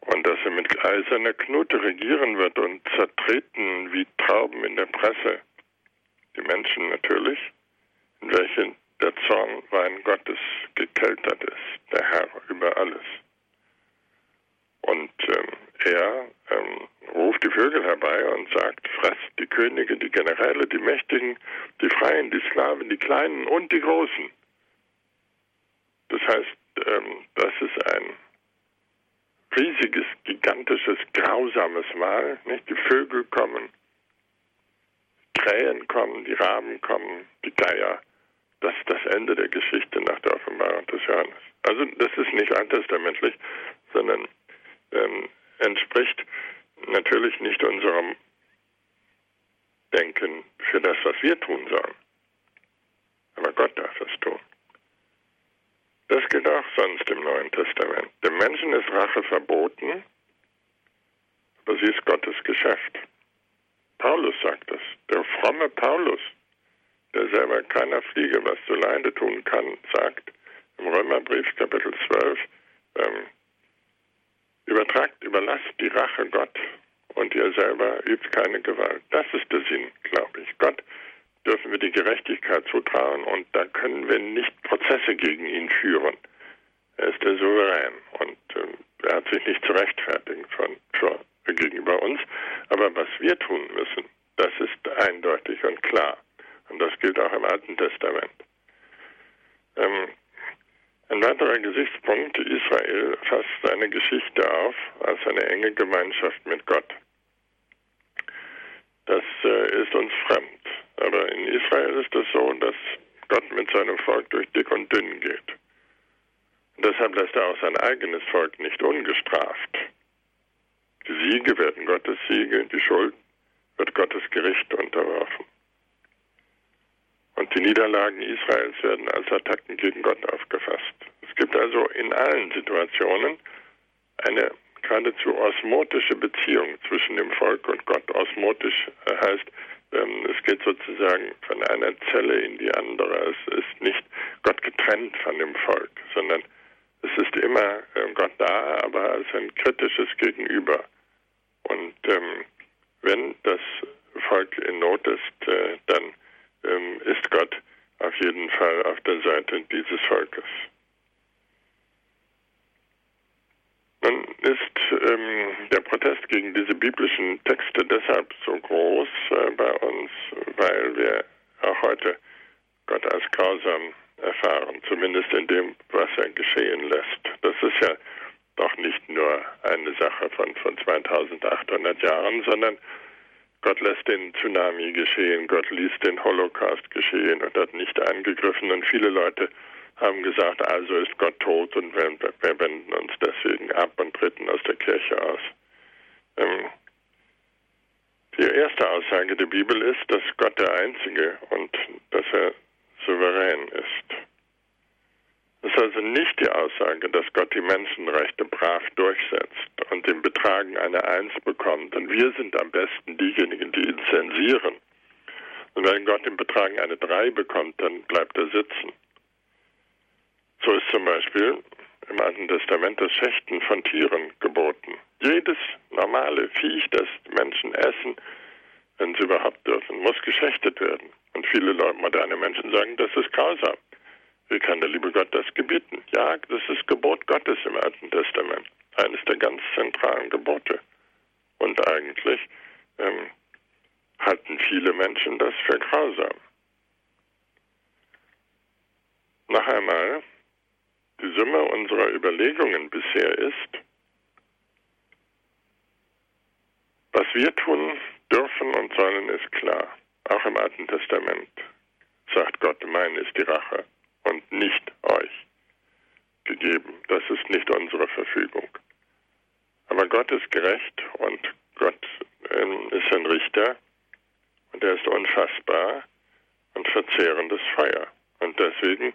und dass er mit eiserner Knute regieren wird und zertreten wie Trauben in der Presse. Die Menschen natürlich, in welchen der Zornwein Gottes gekeltert ist, der Herr über alles. Und ähm, er ähm, ruft die Vögel herbei und sagt, fress die Könige, die Generäle, die Mächtigen, die Freien, die Sklaven, die Kleinen und die Großen. Das heißt, ähm, das ist ein riesiges, gigantisches, grausames Mal. Nicht? Die Vögel kommen, Krähen kommen, die Raben kommen, die Geier. Das ist das Ende der Geschichte nach der Offenbarung des Johannes. Also das ist nicht alttestamentlich, sondern ähm, entspricht natürlich nicht unserem Denken für das, was wir tun sollen. Aber Gott darf es tun. Das gilt auch sonst im Neuen Testament. Dem Menschen ist Rache verboten, aber sie ist Gottes Geschäft. Paulus sagt das. Der fromme Paulus, der selber keiner Fliege was zu Leide tun kann, sagt im Römerbrief Kapitel 12, ähm, übertragt, überlasst die Rache Gott und ihr selber übt keine Gewalt. Das ist der Sinn, glaube ich. Gott dürfen wir die Gerechtigkeit zutrauen und da können wir nicht Prozesse gegen ihn führen. Er ist der Souverän und äh, er hat sich nicht zu rechtfertigen von, von, gegenüber uns. Aber was wir tun müssen, das ist eindeutig und klar. Und das gilt auch im Alten Testament. Ähm, ein weiterer Gesichtspunkt, Israel fasst seine Geschichte auf als eine enge Gemeinschaft mit Gott. Das äh, ist uns fremd. Aber in Israel ist es so, dass Gott mit seinem Volk durch dick und dünn geht. Und deshalb lässt er auch sein eigenes Volk nicht ungestraft. Die Siege werden Gottes Siege, die Schuld wird Gottes Gericht unterworfen. Die Niederlagen Israels werden als Attacken gegen Gott aufgefasst. Es gibt also in allen Situationen eine geradezu osmotische Beziehung zwischen dem Volk und Gott. Osmotisch heißt, ähm, es geht sozusagen von einer Zelle in die andere. Es ist nicht Gott getrennt von dem Volk, sondern es ist immer ähm, Gott da, aber als ein kritisches Gegenüber. Und ähm, wenn das Volk in Not ist, äh, dann ähm, ist Gott auf jeden Fall auf der Seite dieses Volkes. Nun ist ähm, der Protest gegen diese biblischen Texte deshalb so groß äh, bei uns, weil wir auch heute Gott als grausam erfahren, zumindest in dem, was er geschehen lässt. Das ist ja doch nicht nur eine Sache von, von 2800 Jahren, sondern Gott lässt den Tsunami geschehen, Gott ließ den Holocaust geschehen und hat nicht eingegriffen. Und viele Leute haben gesagt, also ist Gott tot und wir, wir wenden uns deswegen ab und treten aus der Kirche aus. Ähm, die erste Aussage der Bibel ist, dass Gott der Einzige und dass er souverän ist. Es ist also nicht die Aussage, dass Gott die Menschenrechte brav durchsetzt und im Betragen eine Eins bekommt und wir sind am besten diejenigen, die ihn zensieren. Und wenn Gott im Betragen eine Drei bekommt, dann bleibt er sitzen. So ist zum Beispiel im Alten Testament das Schächten von Tieren geboten. Jedes normale Viech, das Menschen essen, wenn sie überhaupt dürfen, muss geschächtet werden. Und viele moderne Menschen sagen, das ist grausam. Wie kann der liebe Gott das gebieten? Ja, das ist Gebot Gottes im Alten Testament. Eines der ganz zentralen Gebote. Und eigentlich ähm, halten viele Menschen das für grausam. Noch einmal, die Summe unserer Überlegungen bisher ist, was wir tun dürfen und sollen, ist klar. Auch im Alten Testament sagt Gott, mein ist die Rache und nicht euch gegeben. Das ist nicht unsere Verfügung. Aber Gott ist gerecht und Gott ähm, ist ein Richter und er ist unfassbar und verzehrendes Feuer. Und deswegen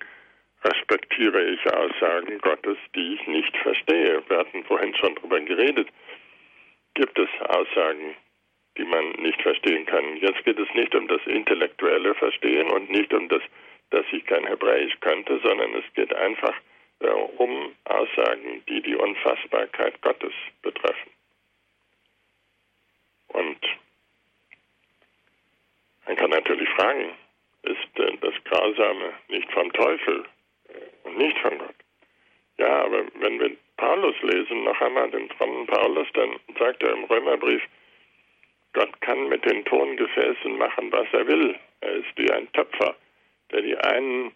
respektiere ich Aussagen Gottes, die ich nicht verstehe. Wir hatten vorhin schon darüber geredet. Gibt es Aussagen, die man nicht verstehen kann? Jetzt geht es nicht um das intellektuelle Verstehen und nicht um das, dass ich kein Hebräisch könnte, sondern es geht einfach äh, um Aussagen, die die Unfassbarkeit Gottes betreffen. Und man kann natürlich fragen, ist äh, das Grausame nicht vom Teufel und nicht von Gott. Ja, aber wenn wir Paulus lesen, noch einmal den frommen Paulus, dann sagt er im Römerbrief, Gott kann mit den Tongefäßen machen, was er will. Er ist wie ein Töpfer, der die einen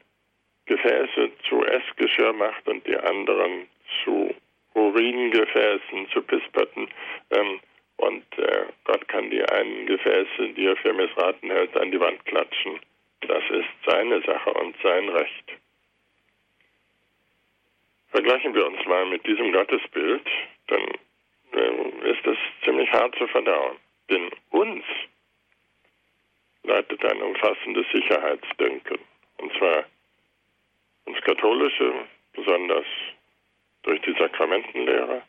Gefäße zu Essgeschirr macht und die anderen zu Uringefäßen, zu Pisspötten. Ähm, und äh, Gott kann die einen Gefäße, die er für missraten hält, an die Wand klatschen. Das ist seine Sache und sein Recht. Vergleichen wir uns mal mit diesem Gottesbild, dann äh, ist es ziemlich hart zu verdauen. Denn uns leitet ein umfassendes Sicherheitsdenken. Und zwar uns Katholische, besonders durch die Sakramentenlehre,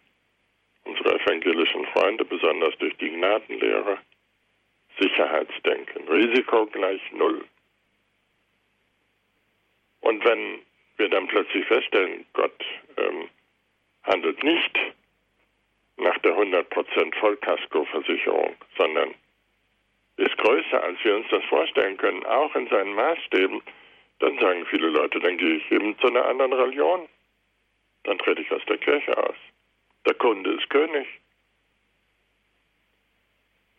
unsere evangelischen Freunde, besonders durch die Gnadenlehre, Sicherheitsdenken, Risiko gleich Null. Und wenn wir dann plötzlich feststellen, Gott ähm, handelt nicht nach der 100% Vollkaskoversicherung, sondern ist größer, als wir uns das vorstellen können, auch in seinen Maßstäben, dann sagen viele Leute, dann gehe ich eben zu einer anderen Religion. Dann trete ich aus der Kirche aus. Der Kunde ist König.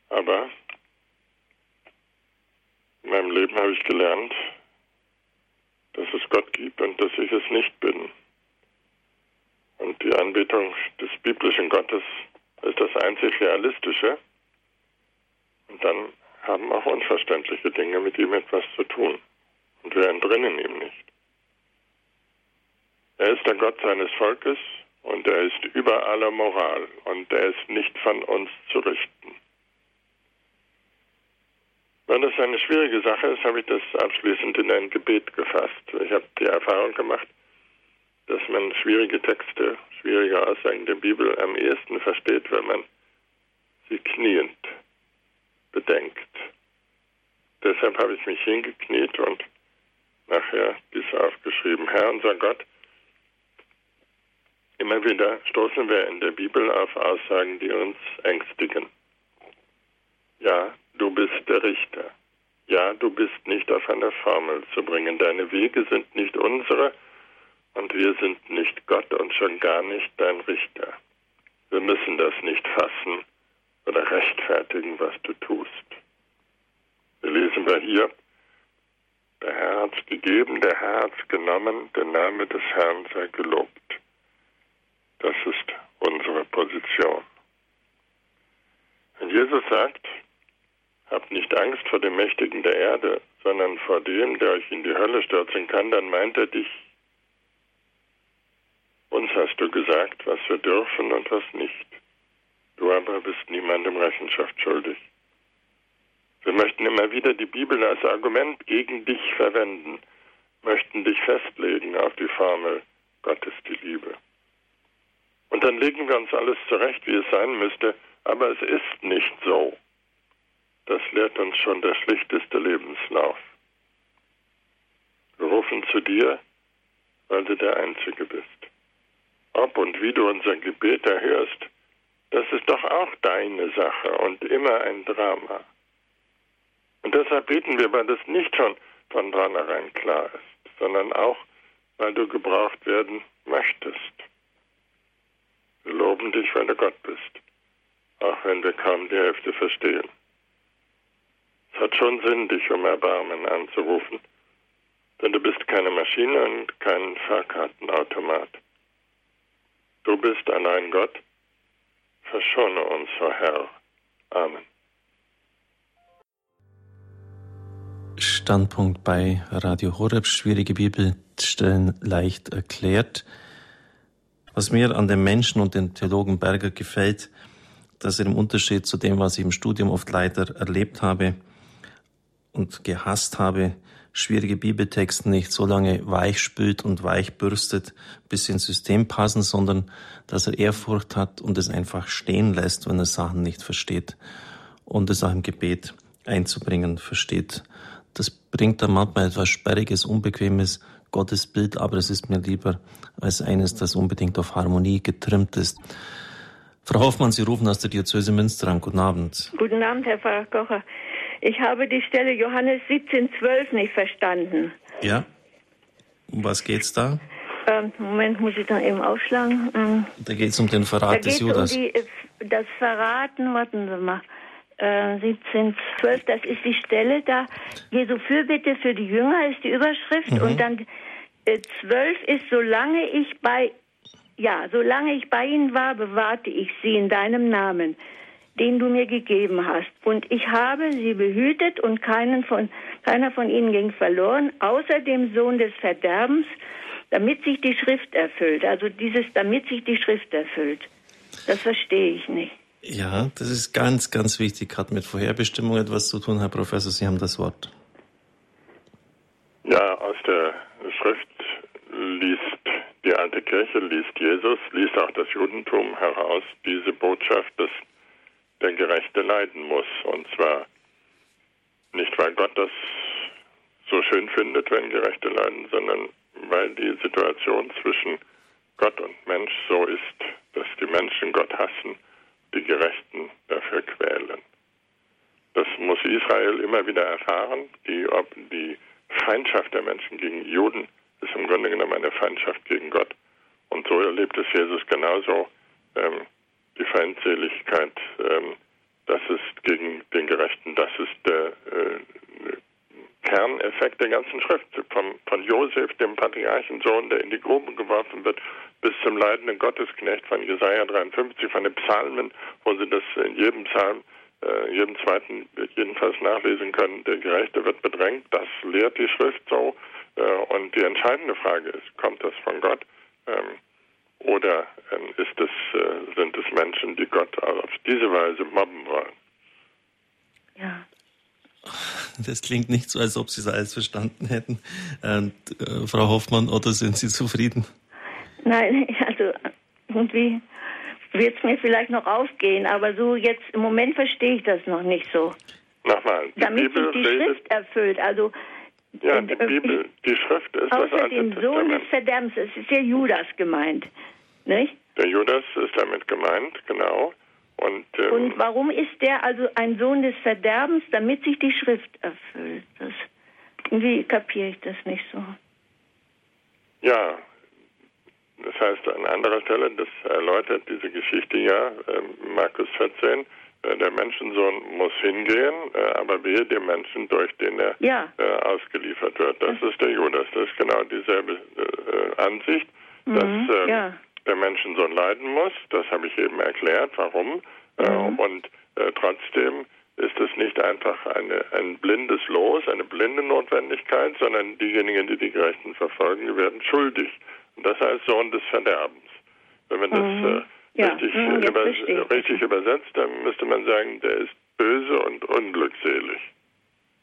Aber in meinem Leben habe ich gelernt, dass es Gott gibt und dass ich es nicht bin. Und die Anbetung des biblischen Gottes ist das einzig Realistische. Und dann haben auch unverständliche Dinge mit ihm etwas zu tun. Und wir entrinnen ihm nicht. Er ist der Gott seines Volkes und er ist über aller Moral und er ist nicht von uns zu richten. Weil das eine schwierige Sache ist, habe ich das abschließend in ein Gebet gefasst. Ich habe die Erfahrung gemacht, dass man schwierige Texte, schwierige Aussagen der Bibel am ehesten versteht, wenn man sie kniend bedenkt. Deshalb habe ich mich hingekniet und nachher dies aufgeschrieben. Herr unser Gott, immer wieder stoßen wir in der Bibel auf Aussagen, die uns ängstigen. Ja, du bist der Richter. Ja, du bist nicht auf eine Formel zu bringen. Deine Wege sind nicht unsere und wir sind nicht Gott und schon gar nicht dein Richter. Wir müssen das nicht fassen oder rechtfertigen, was du tust. Wir lesen wir hier, der Herr hat's gegeben, der Herr hat's genommen, der Name des Herrn sei gelobt. Das ist unsere Position. Wenn Jesus sagt, habt nicht Angst vor dem Mächtigen der Erde, sondern vor dem, der euch in die Hölle stürzen kann, dann meint er dich. Uns hast du gesagt, was wir dürfen und was nicht. Du aber bist niemandem Rechenschaft schuldig. Wir möchten immer wieder die Bibel als Argument gegen dich verwenden, möchten dich festlegen auf die Formel, Gott ist die Liebe. Und dann legen wir uns alles zurecht, wie es sein müsste, aber es ist nicht so. Das lehrt uns schon der schlichteste Lebenslauf. Wir rufen zu dir, weil du der Einzige bist. Ob und wie du unser Gebet erhörst, das ist doch auch deine Sache und immer ein Drama. Und deshalb beten wir, weil das nicht schon von vornherein klar ist, sondern auch, weil du gebraucht werden möchtest. Wir loben dich, weil du Gott bist, auch wenn wir kaum die Hälfte verstehen. Es hat schon Sinn, dich um Erbarmen anzurufen, denn du bist keine Maschine und kein Fahrkartenautomat. Du bist allein Gott. Verschone uns, Herr. Amen. Standpunkt bei Radio Horeb, schwierige Bibelstellen leicht erklärt. Was mir an dem Menschen und dem Theologen Berger gefällt, dass er im Unterschied zu dem, was ich im Studium oft leider erlebt habe und gehasst habe, schwierige Bibeltexte nicht so lange weich spült und weich bürstet, bis sie ins System passen, sondern dass er Ehrfurcht hat und es einfach stehen lässt, wenn er Sachen nicht versteht und es auch im Gebet einzubringen versteht. Das bringt dann manchmal etwas Sperriges, Unbequemes, Gottesbild, aber es ist mir lieber als eines, das unbedingt auf Harmonie getrimmt ist. Frau Hoffmann, Sie rufen aus der Diözese Münster an. Guten Abend. Guten Abend, Herr Pfarrer Kocher. Ich habe die Stelle Johannes 17,12 nicht verstanden. Ja? Um was geht's da? Ähm, Moment, muss ich dann eben aufschlagen. Ähm, Da geht es um den da Verrat geht des es um Judas. die, äh, das Verraten, warten Sie mal. Äh, 17, 12, das ist die Stelle da. Jesu Fürbitte für die Jünger ist die Überschrift. Mhm. Und dann äh, 12 ist, solange ich bei, ja, solange ich bei ihnen war, bewahrte ich sie in deinem Namen, den du mir gegeben hast. Und ich habe sie behütet und keinen von, keiner von ihnen ging verloren, außer dem Sohn des Verderbens, damit sich die Schrift erfüllt. Also dieses, damit sich die Schrift erfüllt. Das verstehe ich nicht. Ja, das ist ganz, ganz wichtig. Hat mit Vorherbestimmung etwas zu tun, Herr Professor. Sie haben das Wort. Ja, aus der Schrift liest die alte Kirche, liest Jesus, liest auch das Judentum heraus diese Botschaft, dass der Gerechte leiden muss. Und zwar nicht, weil Gott das so schön findet, wenn Gerechte leiden, sondern weil die Situation zwischen Gott und Mensch so ist, dass die Menschen Gott hassen, die Gerechten dafür quälen. Das muss Israel immer wieder erfahren. Die, die Feindschaft der Menschen gegen Juden ist im Grunde genommen eine Feindschaft gegen Gott. Und so erlebt es Jesus genauso. Ähm, die Feindseligkeit, ähm, das ist gegen den Gerechten, das ist der äh, Kerneffekt der ganzen Schrift. Vom, von Josef, dem Patriarchensohn, der in die Grube geworfen wird, bis zum leidenden Gottesknecht von Jesaja 53, von den Psalmen, wo Sie das in jedem Psalm, äh, jedem zweiten jedenfalls nachlesen können. Der Gerechte wird bedrängt. Das lehrt die Schrift so. Äh, und die entscheidende Frage ist, kommt das von Gott? Ähm, oder ähm, ist es, äh, sind es Menschen, die Gott auf diese Weise mobben wollen? Ja. Das klingt nicht so, als ob Sie es alles verstanden hätten. Und, äh, Frau Hoffmann, oder sind Sie zufrieden? Nein, also irgendwie wird es mir vielleicht noch aufgehen, aber so jetzt im Moment verstehe ich das noch nicht so. Nochmal, die Damit Bibel sich die redet, Schrift erfüllt, also ja, die äh, Bibel, die Schrift ist das außer Alte dem Sohn des. Verderbens, es ist ja Judas gemeint, nicht? Der Judas ist damit gemeint, genau. Und, ähm, Und warum ist der also ein Sohn des Verderbens, damit sich die Schrift erfüllt? Das, irgendwie kapiere ich das nicht so. ja, das heißt an anderer Stelle, das erläutert diese Geschichte ja, ähm, Markus 14, äh, der Menschensohn muss hingehen, äh, aber wehe dem Menschen, durch den er Ja. äh, ausgeliefert wird. Das ist der Judas. Das ist genau dieselbe äh, Ansicht, dass Mhm, ähm, ja. Der Menschensohn leiden muss. Das habe ich eben erklärt, warum. Äh, Mhm. und äh, trotzdem ist es nicht einfach eine, ein blindes Los, eine blinde Notwendigkeit, sondern diejenigen, die die Gerechten verfolgen, werden schuldig. Und das heißt Sohn des Verderbens. Wenn man Mhm. das äh, Ja, richtig, mhm, jetzt über, richtig übersetzt, dann müsste man sagen, der ist böse und unglückselig.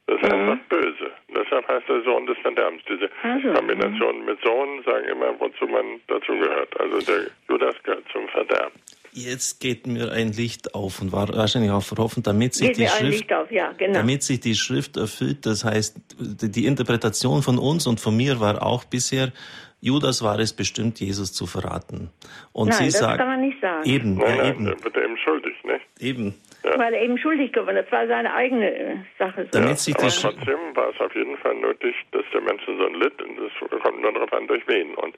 Das ist Mhm. einfach böse. Deshalb heißt er Sohn des Verderbens. Diese Also, Kombination mit Sohn sagen immer, wozu man dazu gehört. Also der Judas gehört zum Verderben. Jetzt geht mir ein Licht auf und war wahrscheinlich auch verhoffen, damit sich Geht die Schrift auf, ja, genau. Damit sich die Schrift erfüllt, das heißt, die Interpretation von uns und von mir war auch bisher, Judas war es bestimmt, Jesus zu verraten. Und Nein, sie das sagt, kann man nicht sagen. eben, Nein, ja, nein, eben, dann wird er eben schuldig, nicht? eben. Weil er eben schuldig geworden ist. Das war seine eigene äh, Sache. So. Damit sich Aber trotzdem war es auf jeden Fall nötig, dass der Menschensohn litt. Und es kommt nur darauf an, durch wen. Und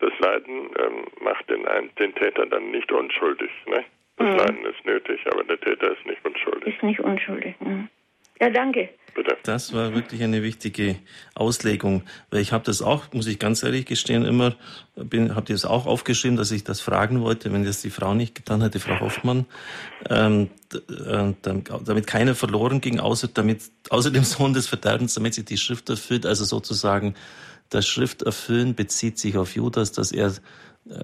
das Leiden ähm, macht den, ein- den Täter dann nicht unschuldig. Ne? Das Mhm. Leiden ist nötig, aber der Täter ist nicht unschuldig. Ist nicht unschuldig. Mhm. Ja, danke. Bitte. das war wirklich eine wichtige Auslegung, weil ich habe das auch, muss ich ganz ehrlich gestehen, immer, habe das auch aufgeschrieben, dass ich das fragen wollte, wenn das die Frau nicht getan hätte, Frau Hoffmann, ähm, äh, dann- damit keiner verloren ging, außer damit, außer dem Sohn des Verderbens, damit sich die Schrift erfüllt, also sozusagen das Schrifterfüllen bezieht sich auf Judas, dass er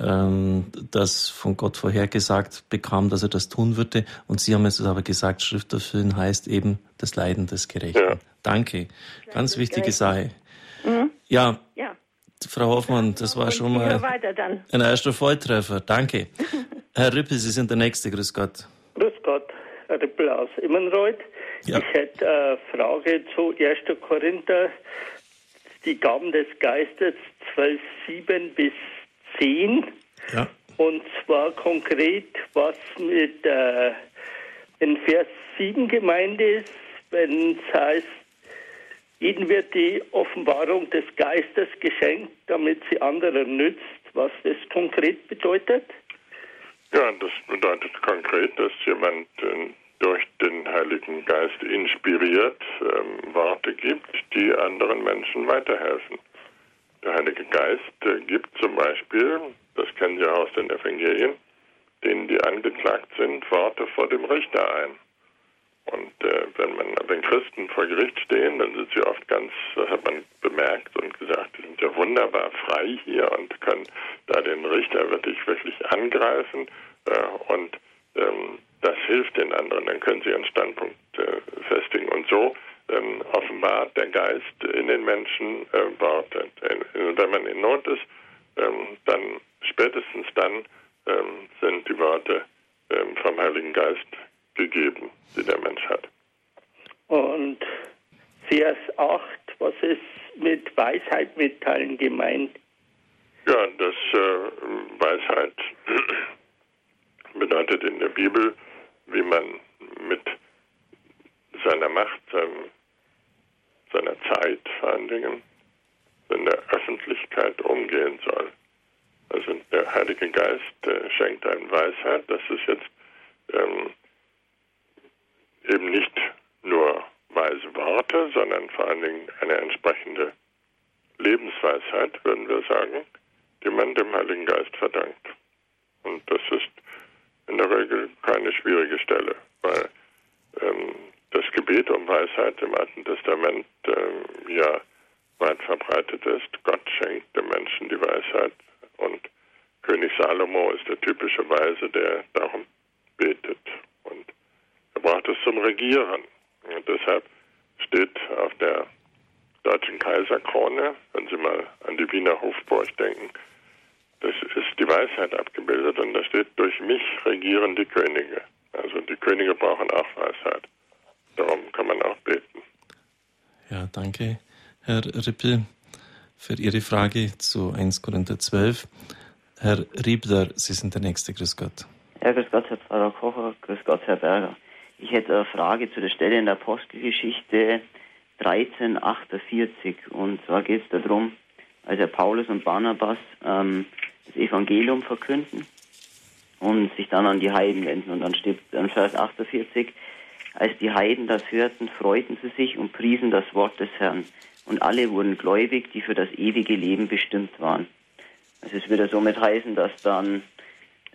ähm, das von Gott vorhergesagt bekam, dass er das tun würde. Und Sie haben es aber gesagt, Schrifterfüllen heißt eben das Leiden des Gerechten. Ja. Danke. Ganz wichtige. Sache. Mhm. Ja, Ja. Frau Hoffmann, das war schon mal ein erster Volltreffer. Danke. Herr Rippel, Sie sind der Nächste. Grüß Gott. Grüß Gott, Rippel aus Immenreuth. Ja. Ich hätte eine Frage zu 1. Korinther, die Gaben des Geistes 12, 7 bis 10. Ja. Und zwar konkret, was mit äh, in Vers 7 gemeint ist, wenn es heißt, ihnen wird die Offenbarung des Geistes geschenkt, damit sie anderen nützt. Was das konkret bedeutet? Ja, das bedeutet konkret, dass jemand äh, durch den Heiligen Geist inspiriert ähm, Worte gibt, die anderen Menschen weiterhelfen. Der Heilige Geist gibt zum Beispiel, das kennen Sie aus den Evangelien, denen, die angeklagt sind, Worte vor dem Richter ein. Und äh, wenn man wenn Christen vor Gericht stehen, dann sind sie oft ganz, das hat man bemerkt und gesagt, die sind ja wunderbar frei hier und können da den Richter wirklich, wirklich angreifen. Äh, und ähm, das hilft den anderen, dann können sie ihren Standpunkt äh, festigen. Und so ähm, offenbart der Geist in den Menschen äh, Worte. Wenn man in Not ist, ähm, dann spätestens dann ähm, sind die Worte ähm, vom Heiligen Geist gegeben, die der Mensch hat. Und Vers 8, was ist mit Weisheit mitteilen gemeint? Ja, das äh, Weisheit bedeutet in der Bibel, wie man mit seiner Macht, seinem, seiner Zeit vor allen Dingen, in der Öffentlichkeit umgehen soll. Also der Heilige Geist äh, schenkt einem Weisheit. Das ist jetzt ähm, eben nicht nur weise Worte, sondern vor allen Dingen eine entsprechende Lebensweisheit, würden wir sagen, die man dem Heiligen Geist verdankt. Und das ist in der Regel keine schwierige Stelle, weil ähm, das Gebet um Weisheit im Alten Testament ähm, ja weit verbreitet ist. Gott schenkt dem Menschen die Weisheit und König Salomo ist der typische Weise, der darum betet. Und er braucht es zum Regieren. Und deshalb steht auf der deutschen Kaiserkrone, wenn Sie mal an die Wiener Hofburg denken, das ist die Weisheit abgebildet und da steht, durch mich regieren die Könige. Also die Könige brauchen auch Weisheit. Darum kann man auch beten. Ja, danke, Herr Rippel, für Ihre Frage zu 1 Korinther 12. Herr Riebler, Sie sind der Nächste. Grüß Gott. Ja, grüß Gott, Herr Pfarrer Kocher. Grüß Gott, Herr Berger. Ich hätte eine Frage zu der Stelle in der Apostelgeschichte 1348. Und zwar geht es darum, als Herr Paulus und Barnabas ähm, das Evangelium verkünden und sich dann an die Heiden wenden. Und dann steht in Vers 48, als die Heiden das hörten, freuten sie sich und priesen das Wort des Herrn. Und alle wurden gläubig, die für das ewige Leben bestimmt waren. Also es würde somit heißen, dass dann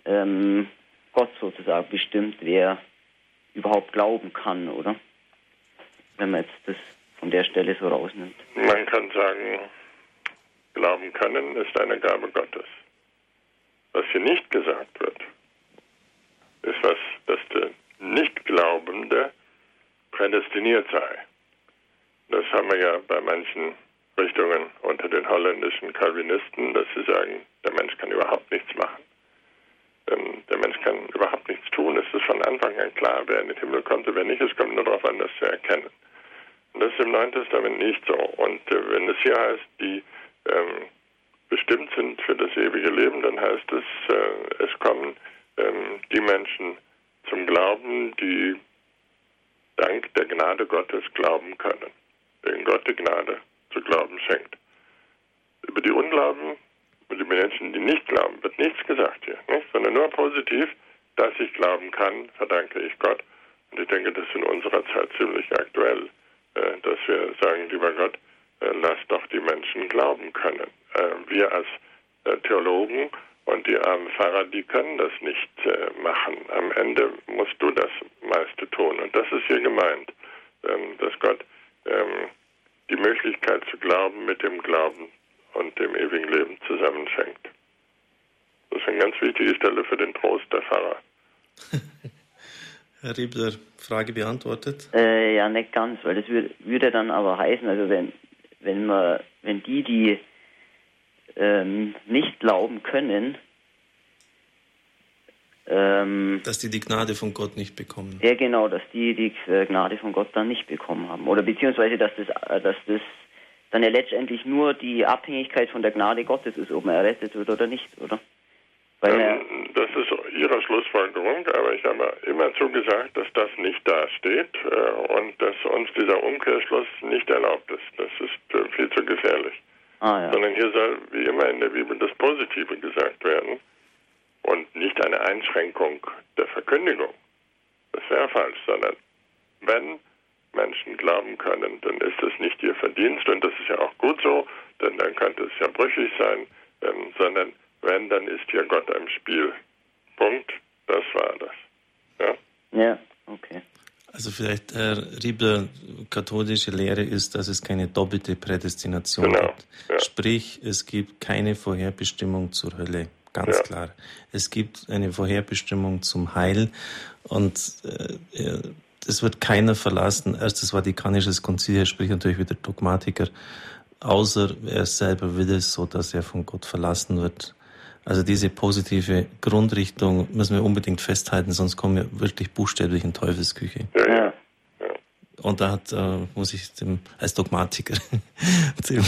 ähm, Gott sozusagen bestimmt, wer überhaupt glauben kann, oder? Wenn man jetzt das von der Stelle so rausnimmt. Man kann sagen, glauben können ist eine Gabe Gottes. Was hier nicht gesagt wird, ist, was, dass der Nichtglaubende prädestiniert sei. Das haben wir ja bei manchen Richtungen unter den holländischen Calvinisten, dass sie sagen, der Mensch kann überhaupt nichts machen. Ähm, der Mensch kann überhaupt nichts tun. Es ist von Anfang an klar, wer in den Himmel kommt und wer nicht. Es kommt nur darauf an, das zu erkennen. Und das ist im Neuen Testament nicht so. Und äh, wenn es hier heißt, die ähm, bestimmt sind für das ewige Leben, dann heißt es, äh, es kommen ähm, die Menschen zum Glauben, die dank der Gnade Gottes glauben können, denen Gott die Gnade zu glauben schenkt. Über die Unglauben, über die Menschen, die nicht glauben, wird nichts gesagt hier, nicht? sondern nur positiv, dass ich glauben kann, verdanke ich Gott. Und ich denke, das ist in unserer Zeit ziemlich aktuell, äh, dass wir sagen, lieber Gott, äh, lass doch die Menschen glauben können. Äh, wir als Theologen und die armen Pfarrer, die können das nicht machen. Am Ende musst du das meiste tun. Und das ist hier gemeint, ähm, dass Gott ähm, die Möglichkeit zu glauben mit dem Glauben und dem ewigen Leben zusammenschenkt. Das ist eine ganz wichtige Stelle für den Trost der Pfarrer. Herr Riebler, Frage beantwortet? Äh, ja, nicht ganz, weil das würde, würde dann aber heißen, also wenn, wenn man, wenn die, die ähm, nicht glauben können, ähm, dass die die Gnade von Gott nicht bekommen. Ja, genau, dass die die äh, Gnade von Gott dann nicht bekommen haben. Oder beziehungsweise, dass das, äh, dass das dann ja letztendlich nur die Abhängigkeit von der Gnade Gottes ist, ob man errettet wird oder nicht, oder? Ähm, das ist Ihre Schlussfolgerung, aber ich habe immer zugesagt, dass das nicht dasteht äh, und dass uns dieser Umkehrschluss nicht erlaubt ist. Das ist äh, viel zu gefährlich. Ah, ja. Sondern hier soll wie immer in der Bibel das Positive gesagt werden und nicht eine Einschränkung der Verkündigung. Das wäre falsch, sondern wenn Menschen glauben können, dann ist es nicht ihr Verdienst und das ist ja auch gut so, denn dann könnte es ja brüchig sein, ähm, sondern wenn, dann ist hier Gott im Spiel. Punkt. Das war das. Ja, ja okay. Also vielleicht, Herr Riebler, katholische Lehre ist, dass es keine doppelte Prädestination genau, gibt. Ja. Sprich, es gibt keine Vorherbestimmung zur Hölle. Ganz ja. klar. Es gibt eine Vorherbestimmung zum Heil und äh, es wird keiner verlassen. Erstes Vatikanisches Konzil, er spricht natürlich wieder Dogmatiker, außer er selber will es so, dass er von Gott verlassen wird. Also diese positive Grundrichtung müssen wir unbedingt festhalten, sonst kommen wir wirklich buchstäblich in Teufelsküche. Ja. Und da hat, äh, muss ich dem, als Dogmatiker dem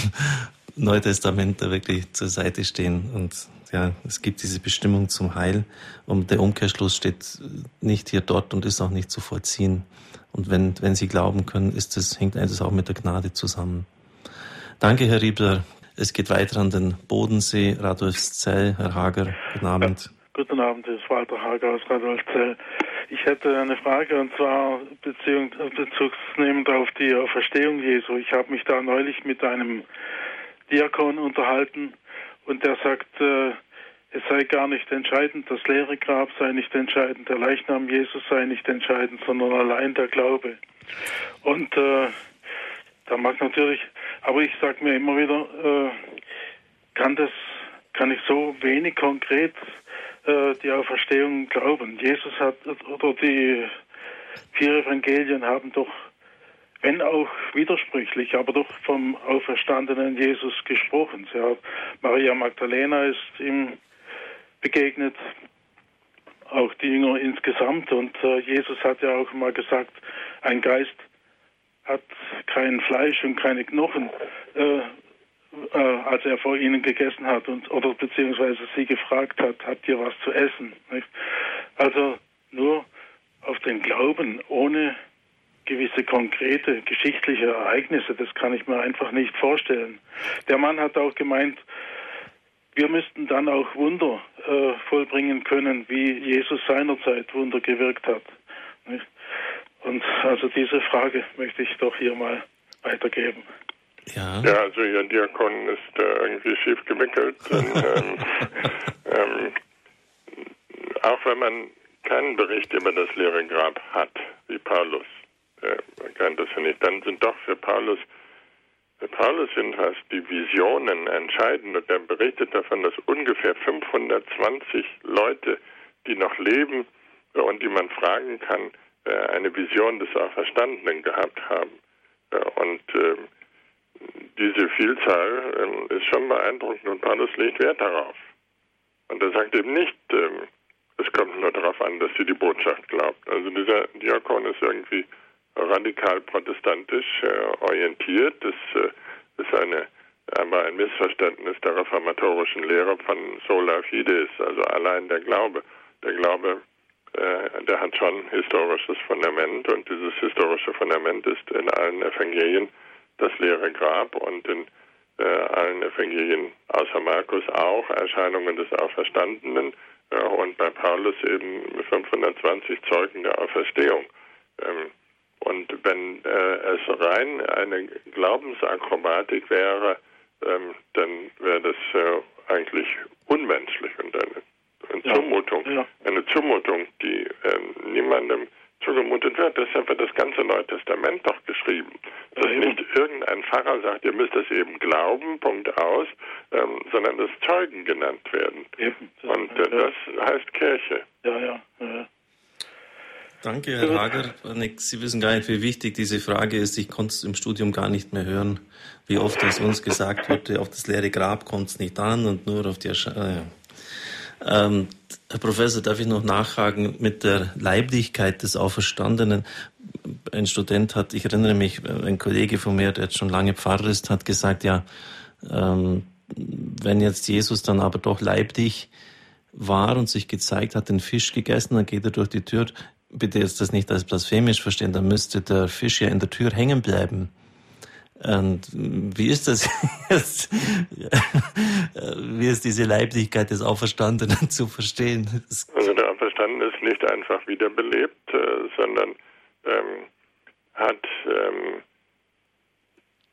Neutestament da wirklich zur Seite stehen. Und ja, es gibt diese Bestimmung zum Heil. Und der Umkehrschluss steht nicht hier dort und ist auch nicht zu vollziehen. Und wenn, wenn Sie glauben können, ist das, hängt eines auch mit der Gnade zusammen. Danke, Herr Riebler. Es geht weiter an den Bodensee, Radolfszell. Herr Hager, guten Abend. Guten Abend, das ist Walter Hager aus Radolfzell. Ich hätte eine Frage und zwar Beziehung, bezugsnehmend auf die Verstehung Jesu. Ich habe mich da neulich mit einem Diakon unterhalten und der sagt, äh, es sei gar nicht entscheidend, das leere Grab sei nicht entscheidend, der Leichnam Jesus sei nicht entscheidend, sondern allein der Glaube. Und äh, da mag natürlich, aber ich sage mir immer wieder, äh, kann das, kann ich so wenig konkret äh, die Auferstehung glauben. Jesus hat, oder die vier Evangelien haben doch, wenn auch widersprüchlich, aber doch vom auferstandenen Jesus gesprochen. Ja, Maria Magdalena ist ihm begegnet, auch die Jünger insgesamt. Und äh, Jesus hat ja auch mal gesagt, ein Geist hat kein Fleisch und keine Knochen, äh, äh, als er vor ihnen gegessen hat und oder beziehungsweise sie gefragt hat, habt ihr was zu essen? Nicht? Also nur auf den Glauben ohne gewisse konkrete geschichtliche Ereignisse, das kann ich mir einfach nicht vorstellen. Der Mann hat auch gemeint, wir müssten dann auch Wunder äh, vollbringen können, wie Jesus seinerzeit Wunder gewirkt hat. Und also diese Frage möchte ich doch hier mal weitergeben. Ja, ja also Ihr Diakon ist äh, irgendwie schief gewickelt. Ähm, ähm, auch wenn man keinen Bericht über das leere Grab hat, wie Paulus, man kann das ja nicht, dann sind doch für Paulus, für Paulus sind fast die Visionen entscheidend und er berichtet davon, dass ungefähr 520 Leute, die noch leben und die man fragen kann, äh, eine Vision des Auferstandenen gehabt haben. Und ähm, diese Vielzahl ähm, ist schon beeindruckend und Paulus legt Wert darauf. Und er sagt eben nicht, ähm, es kommt nur darauf an, dass sie die Botschaft glaubt. Also dieser Diakon ist irgendwie radikal protestantisch äh, orientiert. Das äh, ist eine, aber ein Missverständnis der reformatorischen Lehre von sola fides, also allein der Glaube. Der Glaube äh, der hat schon historisches Fundament und dieses historische Fundament ist in allen Evangelien das leere Grab und in äh, allen Evangelien außer Markus auch Erscheinungen des Auferstandenen äh, und bei Paulus eben 520 Zeugen der Auferstehung. Ähm, und wenn äh, es rein eine Glaubensakrobatik wäre, ähm, dann wäre das äh, eigentlich unmenschlich und eine eine ja. Zumutung, ja. eine Zumutung, die äh, niemandem zugemutet wird. Deshalb wird das ganze Neue Testament doch geschrieben. Dass ja, nicht irgendein Pfarrer sagt, ihr müsst es eben glauben, Punkt aus, ähm, sondern dass Zeugen genannt werden. Und äh, das heißt Kirche. Ja, ja. Danke, Herr Hager. Sie wissen gar nicht, wie wichtig diese Frage ist. Ich konnte es im Studium gar nicht mehr hören, wie oft es uns gesagt wurde, auf das leere Grab kommt es nicht an und nur auf die Erscheinung. Ähm, Herr Professor, darf ich noch nachhaken mit der Leiblichkeit des Auferstandenen? Ein Student hat, ich erinnere mich, ein Kollege von mir, der jetzt schon lange Pfarrer ist, hat gesagt, ja, ähm, wenn jetzt Jesus dann aber doch leiblich war und sich gezeigt hat, den Fisch gegessen, dann geht er durch die Tür. Bitte jetzt das nicht als blasphemisch verstehen, dann müsste der Fisch ja in der Tür hängen bleiben. Und wie ist das jetzt? wie ist diese Leiblichkeit des Auferstandenen zu verstehen? Also der Auferstandene ist nicht einfach wiederbelebt, äh, sondern ähm, hat ähm,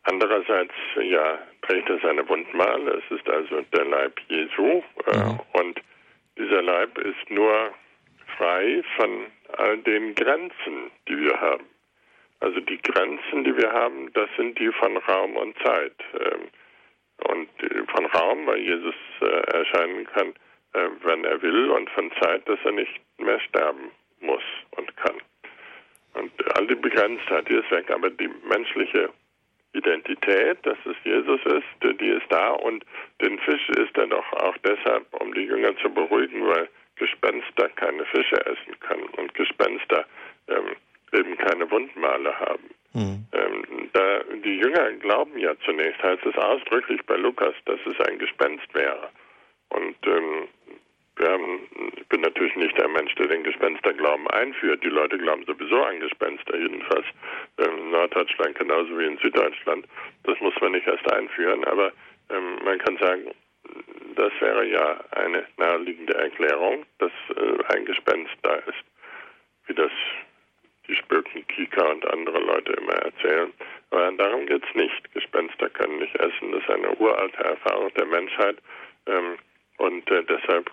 andererseits ja trägt er seine Wundmale. Es ist also der Leib Jesu äh, mhm. und dieser Leib ist nur frei von all den Grenzen, die wir haben. Also die Grenzen, die wir haben, das sind die von Raum und Zeit. Ähm, und von Raum, weil Jesus äh, erscheinen kann, äh, wenn er will, und von Zeit, dass er nicht mehr sterben muss und kann. Und all die Begrenztheit, die ist weg, aber die menschliche Identität, dass es Jesus ist, die ist da und den Fisch ist er doch auch deshalb, um die Jünger zu beruhigen, weil Gespenster keine Fische essen können und Gespenster ähm, eben keine Wundmale haben. Mhm. Ähm, da, die Jünger glauben ja zunächst, heißt es ausdrücklich bei Lukas, dass es ein Gespenst wäre. Und ähm, wir haben, ich bin natürlich nicht der Mensch, der den Gespensterglauben einführt. Die Leute glauben sowieso an Gespenster, jedenfalls in Norddeutschland genauso wie in Süddeutschland. Das muss man nicht erst einführen, aber ähm, man kann sagen, das wäre ja eine naheliegende Erklärung, dass äh, ein Gespenst da ist, wie das die Spöken Kika und andere Leute immer erzählen. Aber darum geht es nicht. Gespenster können nicht essen. Das ist eine uralte Erfahrung der Menschheit. Ähm, und äh, deshalb,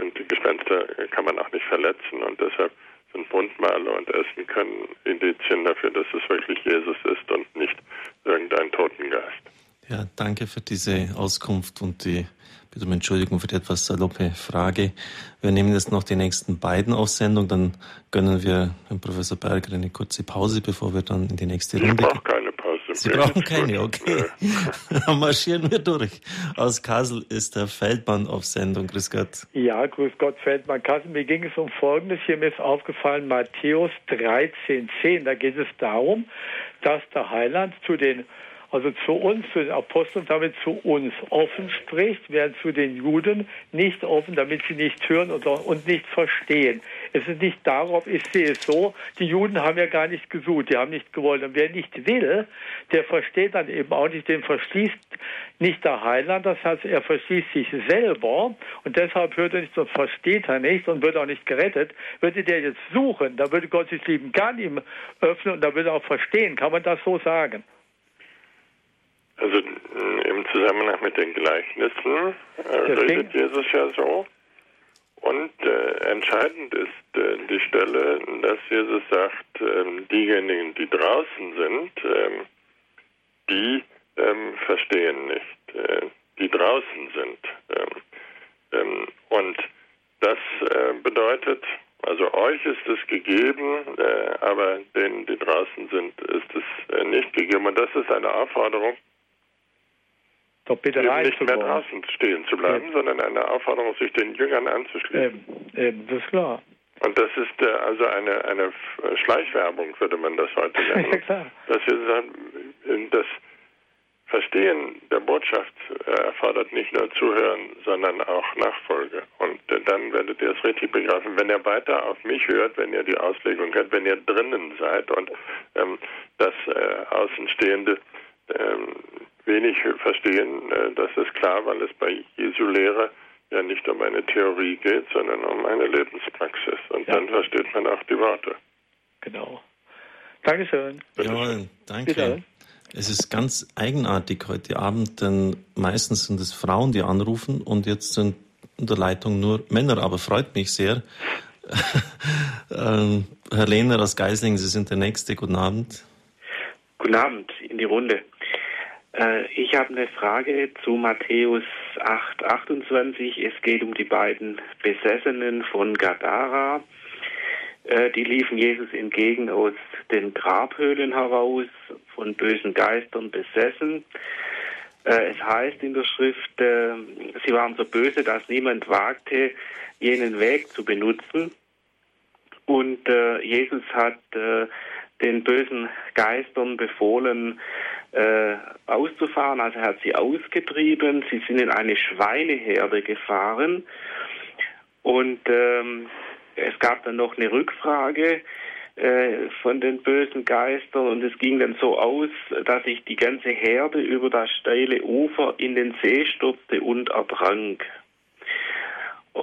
und die Gespenster kann man auch nicht verletzen. Und deshalb sind Wundmale und Essen können Indizien dafür, dass es wirklich Jesus ist und nicht irgendein Totengeist. Ja, danke für diese Auskunft und die bitte um Entschuldigung für die etwas saloppe Frage. Wir nehmen jetzt noch die nächsten beiden auf Sendung, dann gönnen wir Herrn Professor Berger eine kurze Pause, bevor wir dann in die nächste Runde gehen. Ich brauche keine Pause. Sie brauchen keine, okay. dann marschieren wir durch. Aus Kassel ist der Feldmann auf Sendung. Grüß Gott. Ja, grüß Gott, Feldmann Kassel. Mir ging es um Folgendes. Hier mir ist aufgefallen, Matthäus 13, 10. Da geht es darum, dass der Heiland zu den also zu uns, zu den Aposteln, damit zu uns offen spricht, während zu den Juden nicht offen, damit sie nicht hören und, und nicht verstehen. Es ist nicht darauf, ich sehe es so, die Juden haben ja gar nicht gesucht, die haben nicht gewollt. Und wer nicht will, der versteht dann eben auch nicht, den verschließt nicht der Heiland, das heißt, er verschließt sich selber und deshalb hört er nicht und versteht er nicht und wird auch nicht gerettet. Würde der jetzt suchen, da würde Gott sich lieben kann ihm öffnen und da würde er auch verstehen. Kann man das so sagen? Also im Zusammenhang mit den Gleichnissen äh, redet Jesus ja so. Und äh, entscheidend ist äh, die Stelle, dass Jesus sagt, ähm, diejenigen, die draußen sind, ähm, die ähm, verstehen nicht, äh, die draußen sind. Und das äh, bedeutet, also euch ist es gegeben, äh, aber denen, die draußen sind, ist es nicht gegeben. Und das ist eine Aufforderung, doch bitte eben nicht mehr draußen stehen zu bleiben, ja. sondern eine Aufforderung, sich den Jüngern anzuschließen. Eben, eben das ist klar. Und das ist äh, also eine, eine Schleichwerbung, würde man das heute nennen. ja, klar. Dass wir sagen, das Verstehen der Botschaft äh, erfordert nicht nur Zuhören, sondern auch Nachfolge. Und äh, dann werdet ihr es richtig begreifen. Wenn ihr weiter auf mich hört, wenn ihr die Auslegung hört, wenn ihr drinnen seid und ähm, das äh, Außenstehende ähm, wenig verstehen. Äh, das ist klar, weil es bei Jesu Lehre ja nicht um eine Theorie geht, sondern um eine Lebenspraxis. Und ja. dann versteht man auch die Worte. Genau. Dankeschön. Jawohl, danke. Bitte. Es ist ganz eigenartig heute Abend, denn meistens sind es Frauen, die anrufen und jetzt sind in der Leitung nur Männer, aber freut mich sehr. ähm, Herr Lehner aus Geisling, Sie sind der Nächste. Guten Abend. Guten Abend in die Runde. Äh, ich habe eine Frage zu Matthäus 8, 28. Es geht um die beiden Besessenen von Gadara. Äh, die liefen Jesus entgegen aus den Grabhöhlen heraus, von bösen Geistern besessen. Äh, es heißt in der Schrift, sie waren so böse, dass niemand wagte, jenen Weg zu benutzen. Und Jesus hat den bösen Geistern befohlen, äh, auszufahren. Also er hat sie ausgetrieben. Sie sind in eine Schweineherde gefahren. Und ähm, es gab dann noch eine Rückfrage äh, von den bösen Geistern und es ging dann so aus, dass sich die ganze Herde über das steile Ufer in den See stürzte und ertrank.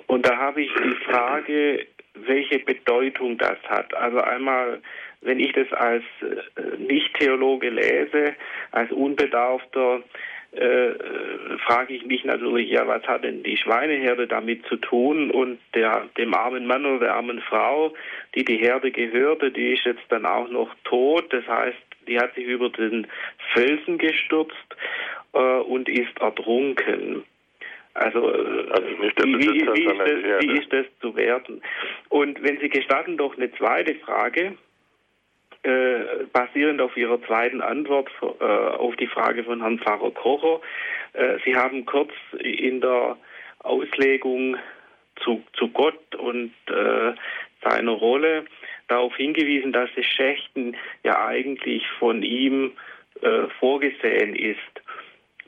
Und da habe ich die Frage, welche Bedeutung das hat. Also einmal, wenn ich das als äh, Nicht-Theologe lese, als Unbedarfter, äh, frage ich mich natürlich, ja, was hat denn die Schweineherde damit zu tun? Und der, dem armen Mann oder der armen Frau, die die Herde gehörte, die ist jetzt dann auch noch tot. Das heißt, die hat sich über den Felsen gestürzt äh, und ist ertrunken. Also, also nicht der Besitzer, wie, wie, ist das, wie ist das zu werten? Und wenn Sie gestatten, doch eine zweite Frage, äh, basierend auf Ihrer zweiten Antwort äh, auf die Frage von Herrn Pfarrer Kocher. Äh, Sie haben kurz in der Auslegung zu, zu Gott und äh, seiner Rolle darauf hingewiesen, dass das Schächten ja eigentlich von ihm äh, vorgesehen ist.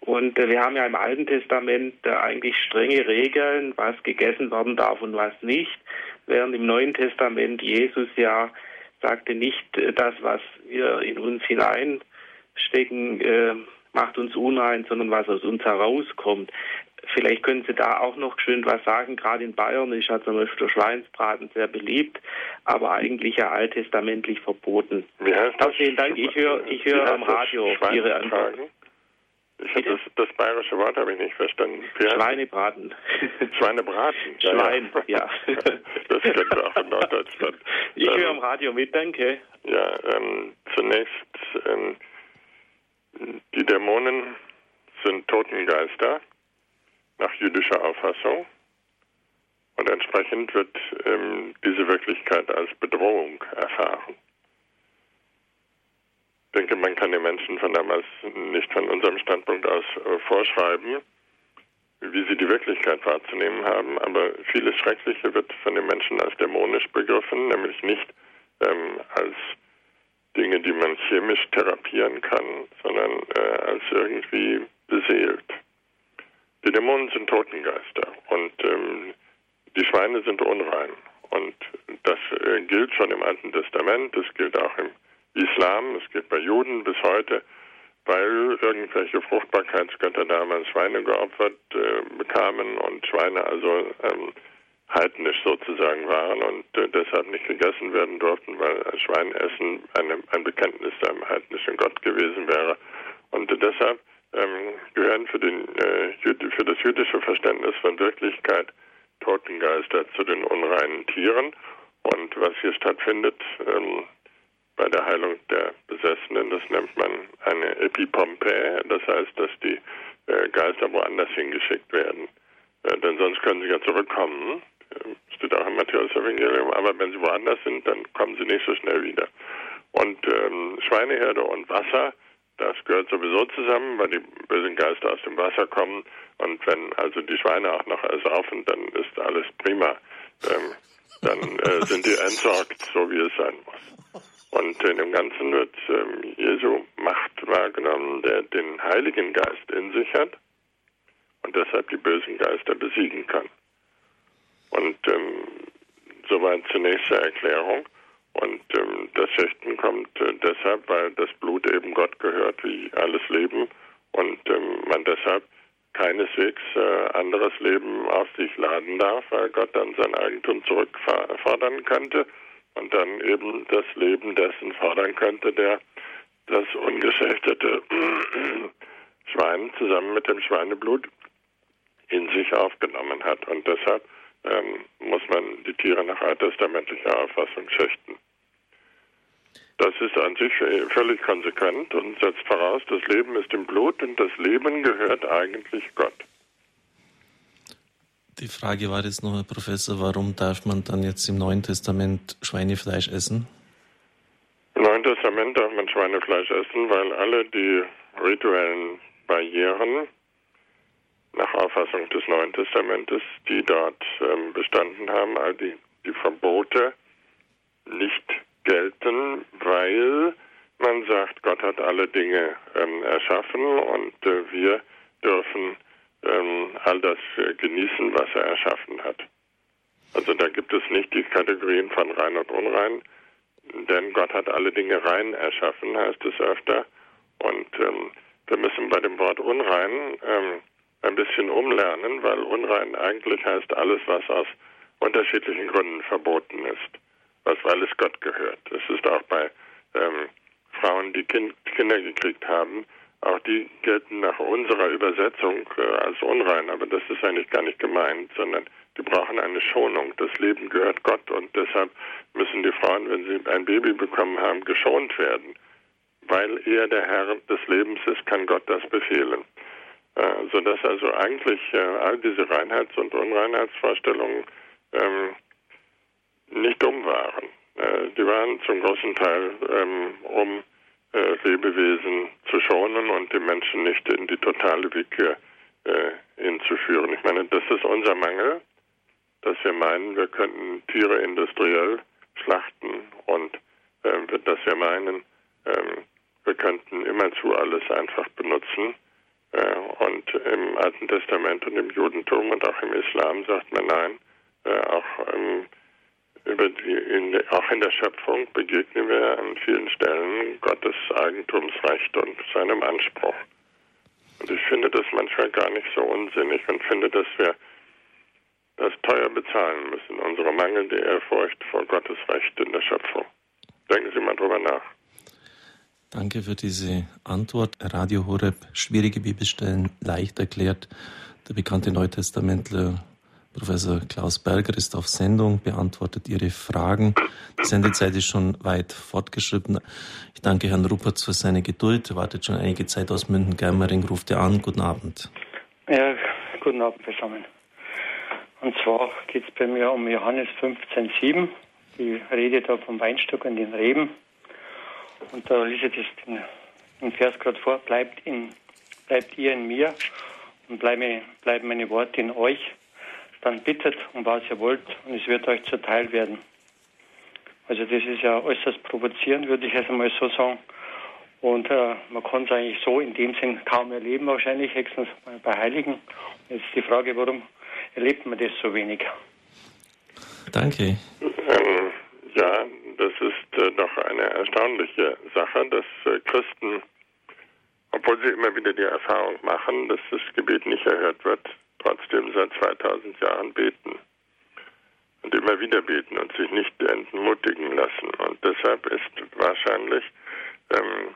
Und äh, wir haben ja im Alten Testament eigentlich strenge Regeln, was gegessen werden darf und was nicht, während im Neuen Testament Jesus ja sagte nicht, äh, das, was wir in uns hineinstecken, äh, macht uns unrein, sondern was aus uns herauskommt. Vielleicht können Sie da auch noch schön was sagen. Gerade in Bayern ist ja zum Beispiel der Schweinsbraten sehr beliebt, aber eigentlich ja alttestamentlich verboten. Wie heißt das? Vielen Dank. Ich höre ich hör am Radio Ihre Antwort. Ich das, das bayerische Wort habe ich nicht verstanden. Schweinebraten. Schweinebraten. Ja, Schwein, ja. das kennen wir auch in Norddeutschland. Ich ähm, höre am Radio mit, danke. Ja, ähm, zunächst, ähm, die Dämonen sind Totengeister nach jüdischer Auffassung. Und entsprechend wird ähm, diese Wirklichkeit als Bedrohung erfahren denke, man kann den Menschen von damals nicht von unserem Standpunkt aus äh, vorschreiben, wie sie die Wirklichkeit wahrzunehmen haben. Aber vieles Schreckliche wird von den Menschen als dämonisch begriffen, nämlich nicht ähm, als Dinge, die man chemisch therapieren kann, sondern äh, als irgendwie beseelt. Die Dämonen sind Totengeister und ähm, die Schweine sind unrein. Und das äh, gilt schon im Alten Testament, das gilt auch im Islam, es geht bei Juden bis heute, weil irgendwelche Fruchtbarkeitsgötter damals Schweine geopfert äh, bekamen und Schweine also ähm, heidnisch sozusagen waren und äh, deshalb nicht gegessen werden durften, weil Schweinessen eine, ein Bekenntnis einem heidnischen Gott gewesen wäre. Und äh, deshalb ähm, gehören für, den, äh, für das jüdische Verständnis von Wirklichkeit Totengeister zu den unreinen Tieren. Und was hier stattfindet, ähm, bei der Heilung der Besessenen. Das nennt man eine Epipompe, das heißt, dass die äh, Geister woanders hingeschickt werden. Äh, denn sonst können sie ja zurückkommen. Äh, steht auch im Matthäus-Evangelium. Aber wenn sie woanders sind, dann kommen sie nicht so schnell wieder. Und ähm, Schweineherde und Wasser, das gehört sowieso zusammen, weil die bösen Geister aus dem Wasser kommen. Und wenn also die Schweine auch noch ersaufen, dann ist alles prima. Ähm, dann äh, sind die entsorgt, so wie es sein muss. Und in dem Ganzen wird ähm, Jesu Macht wahrgenommen, der den Heiligen Geist in sich hat und deshalb die bösen Geister besiegen kann. Und ähm, soweit zur Erklärung. Und ähm, das Schächten kommt äh, deshalb, weil das Blut eben Gott gehört wie alles Leben und ähm, man deshalb keineswegs äh, anderes Leben auf sich laden darf, weil Gott dann sein Eigentum zurückfordern könnte und dann eben das Leben dessen fordern könnte, der das ungeschächtete Schwein zusammen mit dem Schweineblut in sich aufgenommen hat. Und deshalb ähm, muss man die Tiere nach alttestamentlicher Auffassung schächten. Das ist an sich völlig konsequent und setzt voraus, das Leben ist im Blut und das Leben gehört eigentlich Gott. Die Frage war jetzt noch, Herr Professor, warum darf man dann jetzt im Neuen Testament Schweinefleisch essen? Im Neuen Testament darf man Schweinefleisch essen, weil alle die rituellen Barrieren nach Auffassung des Neuen Testamentes, die dort ähm, bestanden haben, all die, die Verbote nicht gelten, weil man sagt, Gott hat alle Dinge ähm, erschaffen und äh, wir dürfen ähm, all das äh, genießen, was er erschaffen hat. Also da gibt es nicht die Kategorien von rein und unrein, denn Gott hat alle Dinge rein erschaffen, heißt es öfter. Und ähm, wir müssen bei dem Wort unrein ähm, ein bisschen umlernen, weil unrein eigentlich heißt alles, was aus unterschiedlichen Gründen verboten ist, was weil es Gott gehört. Es ist auch bei ähm, Frauen, die kind, Kinder gekriegt haben, auch die gelten nach unserer Übersetzung äh, als unrein, aber das ist eigentlich gar nicht gemeint, sondern die brauchen eine Schonung. Das Leben gehört Gott und deshalb müssen die Frauen, wenn sie ein Baby bekommen haben, geschont werden. Weil er der Herr des Lebens ist, kann Gott das befehlen. Äh, sodass also eigentlich äh, all diese Reinheits- und Unreinheitsvorstellungen ähm, nicht dumm waren. Äh, die waren zum großen Teil ähm, um äh, Lebewesen zu schonen und die Menschen nicht in die totale Willkür äh, hinzuführen. Ich meine, das ist unser Mangel, dass wir meinen, wir könnten Tiere industriell schlachten und äh, dass wir meinen, ähm, wir könnten immerzu alles einfach benutzen. Äh, und im Alten Testament und im Judentum und auch im Islam sagt man nein, äh, auch ähm, über die, in, auch in der Schöpfung begegnen wir an vielen Stellen Gottes Eigentumsrecht und seinem Anspruch. Und ich finde das manchmal gar nicht so unsinnig und finde, dass wir das teuer bezahlen müssen, unsere mangelnde Ehrfurcht vor Gottes Recht in der Schöpfung. Denken Sie mal drüber nach. Danke für diese Antwort. Radio Horeb, schwierige Bibelstellen leicht erklärt. Der bekannte Neutestamentler Professor Klaus Berger ist auf Sendung, beantwortet Ihre Fragen. Die Sendezeit ist schon weit fortgeschritten. Ich danke Herrn Ruppertz für seine Geduld. Er wartet schon einige Zeit aus München-Germering, ruft er an. Guten Abend. Ja, guten Abend zusammen. Und zwar geht es bei mir um Johannes 15,7. Die Rede da vom Weinstock und den Reben. Und da lese ich den, den Vers gerade vor. Bleibt, in, bleibt ihr in mir und bleiben meine Worte in euch dann bittet um was ihr wollt und es wird euch zuteil werden. Also das ist ja äußerst provozierend, würde ich jetzt einmal so sagen. Und äh, man kann es eigentlich so in dem Sinn kaum erleben, wahrscheinlich, höchstens bei Heiligen. Jetzt die Frage, warum erlebt man das so wenig? Danke. Ähm, ja, das ist äh, doch eine erstaunliche Sache, dass äh, Christen, obwohl sie immer wieder die Erfahrung machen, dass das Gebet nicht erhört wird, trotzdem seit 2000 Jahren beten und immer wieder beten und sich nicht entmutigen lassen. Und deshalb ist wahrscheinlich ähm,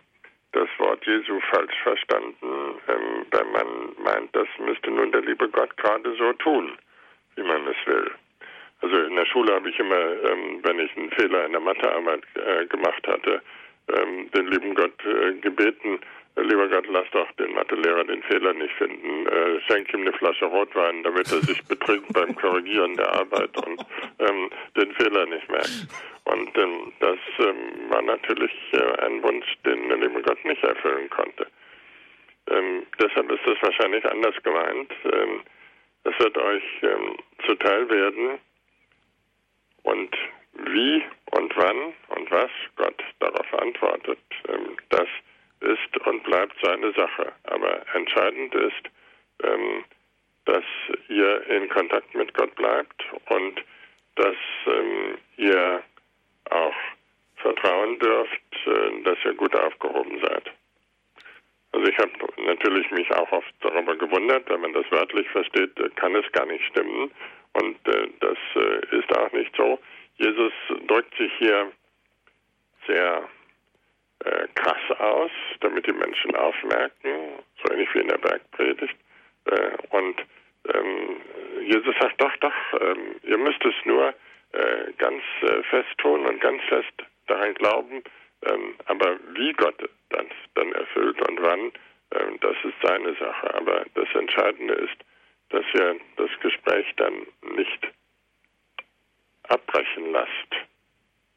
das Wort Jesu falsch verstanden, ähm, wenn man meint, das müsste nun der liebe Gott gerade so tun, wie man es will. Also in der Schule habe ich immer, ähm, wenn ich einen Fehler in der Mathearbeit äh, gemacht hatte, ähm, den lieben Gott äh, gebeten, Lieber Gott, lass doch den Mathelehrer den Fehler nicht finden. Äh, schenk ihm eine Flasche Rotwein, damit er sich betrinkt beim Korrigieren der Arbeit und ähm, den Fehler nicht merkt. Und ähm, das ähm, war natürlich äh, ein Wunsch, den der liebe Gott nicht erfüllen konnte. Ähm, deshalb ist das wahrscheinlich anders gemeint. Ähm, es wird euch ähm, zuteil werden und wie und wann und was Gott darauf antwortet, ähm, das ist und bleibt seine Sache. Aber entscheidend ist, ähm, dass ihr in Kontakt mit Gott bleibt und dass ähm, ihr auch vertrauen dürft, äh, dass ihr gut aufgehoben seid. Also ich habe natürlich mich auch oft darüber gewundert, wenn man das wörtlich versteht, äh, kann es gar nicht stimmen. Und äh, das äh, ist auch nicht so. Jesus drückt sich hier sehr äh, krass aus, damit die Menschen aufmerken, so ähnlich wie in der Bergpredigt. Äh, und ähm, Jesus sagt, doch, doch, ähm, ihr müsst es nur äh, ganz äh, fest tun und ganz fest daran glauben, ähm, aber wie Gott das dann erfüllt und wann, ähm, das ist seine Sache. Aber das Entscheidende ist, dass ihr das Gespräch dann nicht abbrechen lasst.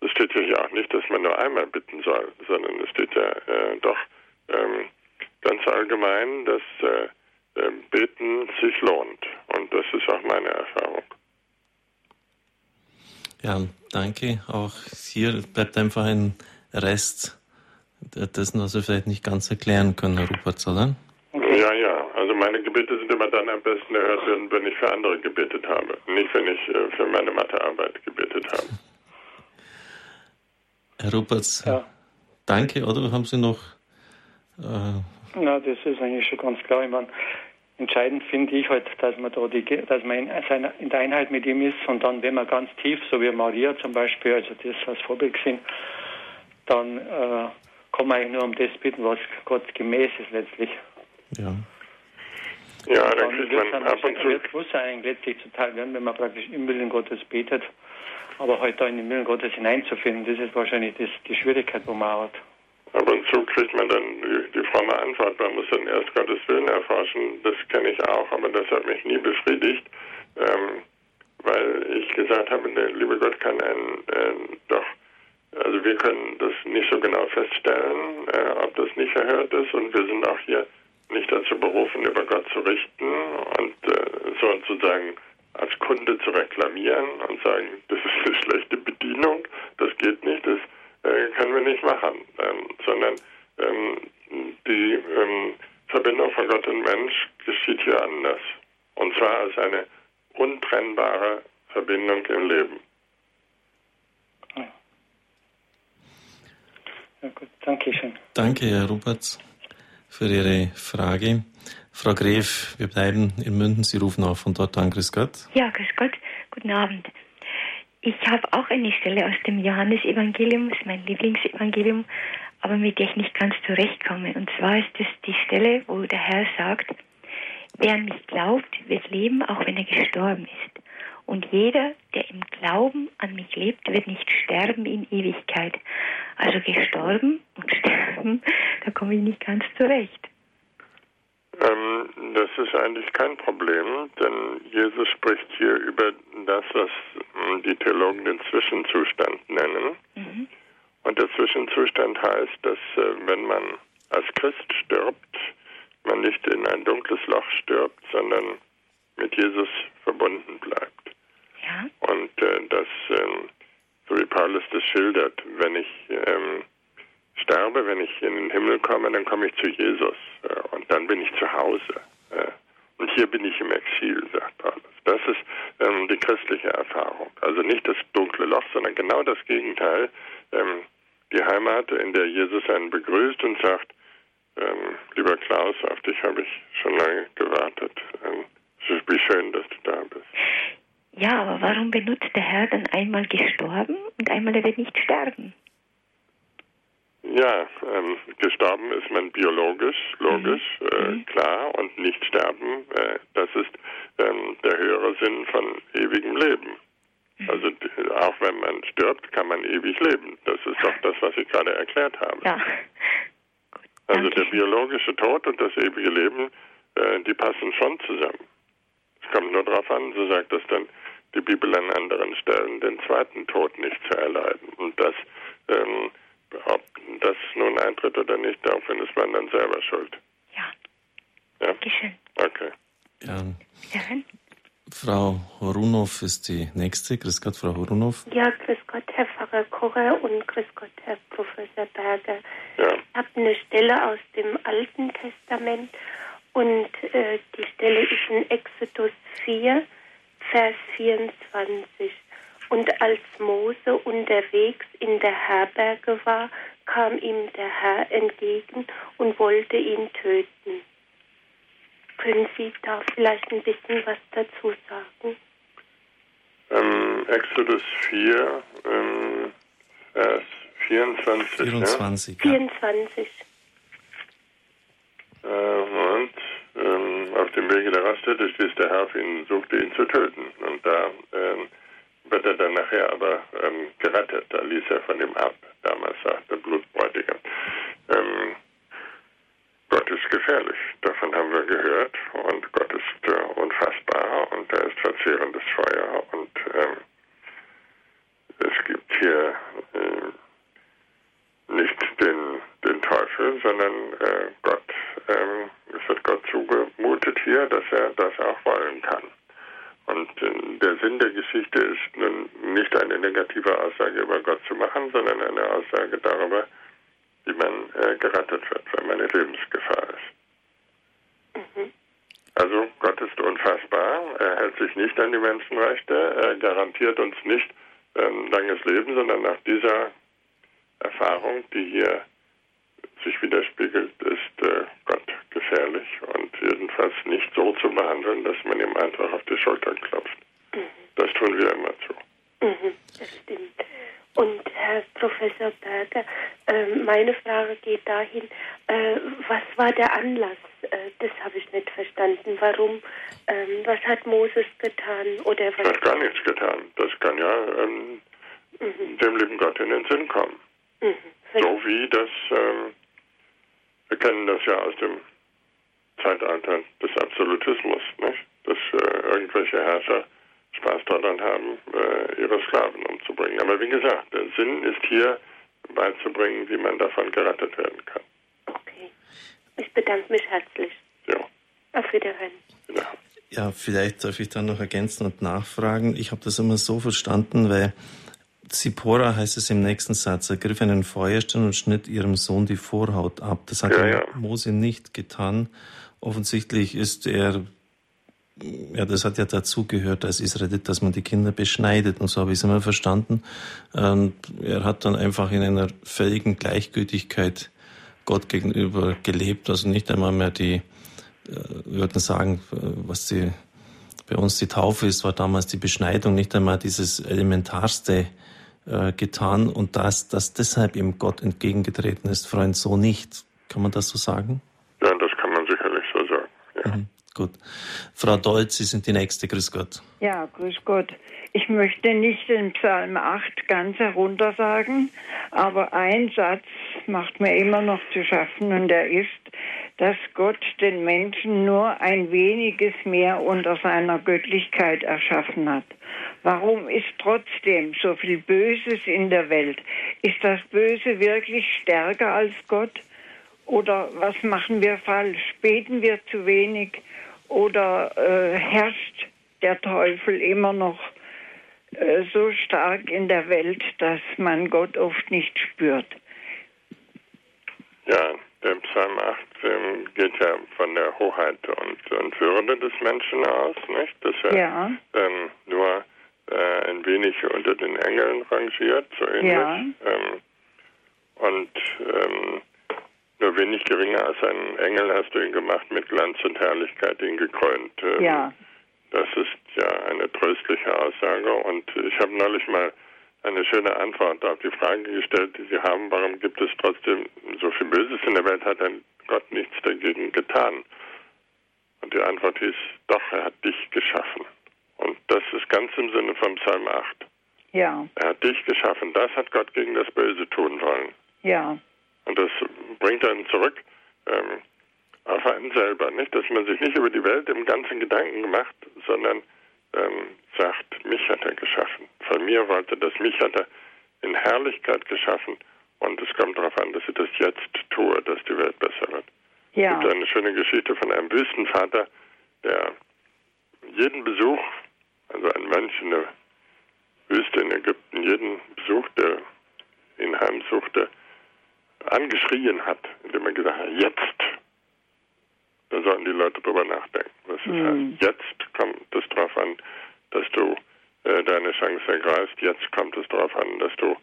Es steht ja hier auch nicht, dass man nur einmal bitten soll, sondern es steht ja äh, doch ähm, ganz allgemein, dass äh, äh, Beten sich lohnt. Und das ist auch meine Erfahrung. Ja, danke. Auch hier bleibt einfach ein Rest dessen, was wir vielleicht nicht ganz erklären können, Herr Rupert, oder? Okay. Ja, ja. Also meine Gebete sind immer dann am besten erhört, wenn ich für andere gebetet habe, nicht wenn ich äh, für meine Mathearbeit gebetet habe. Herr Rupertz, ja. danke. Oder haben Sie noch... Äh Na, das ist eigentlich schon ganz klar. Ich meine, entscheidend finde ich halt, dass man da die, dass man in, seiner, in der Einheit mit ihm ist und dann, wenn man ganz tief, so wie Maria zum Beispiel, also das als Vorbild gesehen, dann äh, kann man eigentlich nur um das bitten, was Gott gemäß ist letztlich. Ja. Ja, dann, dann kriegt man ab und zu. Wird muss eigentlich letztlich zuteil werden, wenn man praktisch im Willen Gottes betet. Aber heute halt da in den Willen Gottes hineinzufinden, das ist wahrscheinlich das, die Schwierigkeit, wo man hat. Ab und zu kriegt man dann die, die fromme Antwort, man muss dann erst Gottes Willen erforschen. Das kenne ich auch, aber das hat mich nie befriedigt, ähm, weil ich gesagt habe, der liebe Gott kann einen äh, doch, also wir können das nicht so genau feststellen, äh, ob das nicht verhört ist und wir sind auch hier nicht dazu berufen, über Gott zu richten und äh, sozusagen als Kunde zu reklamieren und sagen, das ist eine schlechte Bedienung, das geht nicht, das äh, können wir nicht machen, ähm, sondern ähm, die ähm, Verbindung von Gott und Mensch geschieht hier anders. Und zwar als eine untrennbare Verbindung im Leben. Ja, gut, danke schön. Danke, Herr Rupertz, für Ihre Frage. Frau Gref, wir bleiben in München. Sie rufen auch von dort an. Grüß Gott. Ja, grüß Gott. Guten Abend. Ich habe auch eine Stelle aus dem Johannesevangelium, ist mein Lieblingsevangelium, aber mit der ich nicht ganz zurechtkomme. Und zwar ist es die Stelle, wo der Herr sagt, wer an mich glaubt, wird leben, auch wenn er gestorben ist. Und jeder, der im Glauben an mich lebt, wird nicht sterben in Ewigkeit. Also gestorben und sterben, da komme ich nicht ganz zurecht. Ähm, das ist eigentlich kein Problem, denn Jesus spricht hier über das, was hm, die Theologen den Zwischenzustand nennen. Mhm. Und der Zwischenzustand heißt, dass äh, wenn man als Christ stirbt, man nicht in ein dunkles Loch stirbt, sondern mit Jesus verbunden bleibt. Ja. Und äh, das, ähm, so wie Paulus das schildert, wenn ich ähm, sterbe, wenn ich in den Himmel komme, dann komme ich zu Jesus äh, und dann bin ich zu Hause. Äh, und hier bin ich im Exil, sagt Paulus. Das ist ähm, die christliche Erfahrung. Also nicht das dunkle Loch, sondern genau das Gegenteil. Ähm, die Heimat, in der Jesus einen begrüßt und sagt, ähm, lieber Klaus, auf dich habe ich schon lange gewartet. Ähm, wie schön, dass du da bist. Ja, aber warum benutzt der Herr dann einmal gestorben und einmal er wird nicht sterben? Ja, ähm, gestorben ist man biologisch, logisch, mhm. äh, mhm. klar, und nicht sterben, äh, das ist ähm, der höhere Sinn von ewigem Leben. Mhm. Also auch wenn man stirbt, kann man ewig leben. Das ist doch das, was ich gerade erklärt habe. Ja. Gut, also der biologische Tod und das ewige Leben, äh, die passen schon zusammen. Es kommt nur darauf an, so sagt das dann die Bibel an anderen Stellen, den zweiten Tod nicht zu erleiden. Und das ähm, ob das nun eintritt oder nicht, daraufhin ist man dann selber schuld. Ja. Ja? Dankeschön. Okay. Ja. ja. Frau Horunow ist die nächste. Grüß Gott, Frau Horunow. Ja, grüß Gott, Herr Pfarrer Kocher und grüß Gott, Herr Professor Berger. Ja. Ich habe eine Stelle aus dem Alten Testament und äh, die Stelle ist in Exodus 4, Vers 24. Und als Mose unterwegs in der Herberge war, kam ihm der Herr entgegen und wollte ihn töten. Können Sie da vielleicht ein bisschen was dazu sagen? Ähm, Exodus 4, ähm, Vers 24. 24. Ja? 24. Äh, und ähm, auf dem Wege der Raststätte stieß der Herr auf ihn, suchte ihn zu töten. Und da ähm, wird er dann nachher aber ähm, gerettet. Da ließ er von ihm ab. Damals sagte Blutbräutigam. Ähm, Gott ist gefährlich. Davon haben wir gehört. Und Gott ist äh, unfassbar und er ist verzehrendes Feuer. Und ähm, es gibt hier äh, nicht den, den Teufel, sondern äh, Gott. Ähm, es wird Gott zugemutet hier, dass er das auch wollen kann. Und äh, der Sinn der Geschichte ist nun nicht eine negative Aussage über Gott zu machen, sondern eine Aussage darüber, wie man äh, gerettet wird, wenn man in Lebensgefahr ist. Mhm. Also Gott ist unfassbar. Er hält sich nicht an die Menschenrechte. Er garantiert uns nicht ähm, langes Leben, sondern nach dieser Erfahrung, die hier sich widerspiegelt, ist äh, Gott gefährlich und jedenfalls nicht so zu behandeln, dass man ihm einfach auf die Schultern klopft. Mhm. Das tun wir immer zu. Mhm, das stimmt. Und Herr Professor Berger, äh, meine Frage geht dahin, äh, was war der Anlass? Äh, das habe ich nicht verstanden. Warum? Ähm, was hat Moses getan? Oder was? Er hat gar nichts getan. Das kann ja ähm, mhm. dem lieben Gott in den Sinn kommen. Mhm. So wie das, ähm, wir kennen das ja aus dem Zeitalter des Absolutismus, nicht? dass äh, irgendwelche Herrscher Spaß daran haben, äh, ihre Sklaven umzubringen. Aber wie gesagt, der Sinn ist hier beizubringen, wie man davon gerettet werden kann. Okay. Ich bedanke mich herzlich. Ja. Auf Wiederhören. Ja. ja, vielleicht darf ich dann noch ergänzen und nachfragen. Ich habe das immer so verstanden, weil Zippora heißt es im nächsten Satz, ergriff einen Feuerstein und schnitt ihrem Sohn die Vorhaut ab. Das hat ja, ja. Mose nicht getan. Offensichtlich ist er ja, das hat ja dazu gehört als Israelit, dass man die Kinder beschneidet und so habe ich es immer verstanden. Und er hat dann einfach in einer völligen Gleichgültigkeit Gott gegenüber gelebt, also nicht einmal mehr die, äh, wir würden sagen, äh, was die, bei uns die Taufe ist, war damals die Beschneidung, nicht einmal dieses Elementarste äh, getan und dass das deshalb ihm Gott entgegengetreten ist, Freund, so nicht. Kann man das so sagen? Ja, das kann man sicherlich so sagen. Ja. Mhm. Gut. Frau Deutz, Sie sind die Nächste. Grüß Gott. Ja, grüß Gott. Ich möchte nicht den Psalm 8 ganz herunter sagen, aber ein Satz macht mir immer noch zu schaffen und der ist, dass Gott den Menschen nur ein weniges mehr unter seiner Göttlichkeit erschaffen hat. Warum ist trotzdem so viel Böses in der Welt? Ist das Böse wirklich stärker als Gott? Oder was machen wir falsch? Beten wir zu wenig? Oder äh, herrscht der Teufel immer noch äh, so stark in der Welt, dass man Gott oft nicht spürt? Ja, der Psalm 18 geht ja von der Hoheit und, und Würde des Menschen aus, nicht? Dass er ja. ähm, nur äh, ein wenig unter den Engeln rangiert, so ähnlich. Ja. Ähm, und ähm, nur wenig geringer als ein Engel hast du ihn gemacht, mit Glanz und Herrlichkeit ihn gekrönt. Ähm, ja. Das ist ja eine tröstliche Aussage. Und ich habe neulich mal eine schöne Antwort auf die Frage gestellt, die Sie haben, warum gibt es trotzdem so viel Böses in der Welt, hat ein Gott nichts dagegen getan? Und die Antwort hieß, doch, er hat dich geschaffen. Und das ist ganz im Sinne vom Psalm 8. Ja. Er hat dich geschaffen. Das hat Gott gegen das Böse tun wollen. Ja. Und das bringt einen zurück ähm, auf einen selber, nicht? Dass man sich nicht über die Welt im ganzen Gedanken macht, sondern ähm, sagt, mich hat er geschaffen. Von mir wollte das, mich hat er in Herrlichkeit geschaffen. Und es kommt darauf an, dass ich das jetzt tue, dass die Welt besser wird. Ja. Es gibt eine schöne Geschichte von einem Wüstenvater, der jeden Besuch, also ein Mönch in der Wüste in Ägypten, jeden Besuch, der ihn heimsuchte, angeschrien hat, indem er gesagt hat, jetzt. Da sollen die Leute drüber nachdenken. Was mhm. heißt. Jetzt kommt es darauf an, dass du äh, deine Chance ergreifst. Jetzt kommt es darauf an, dass du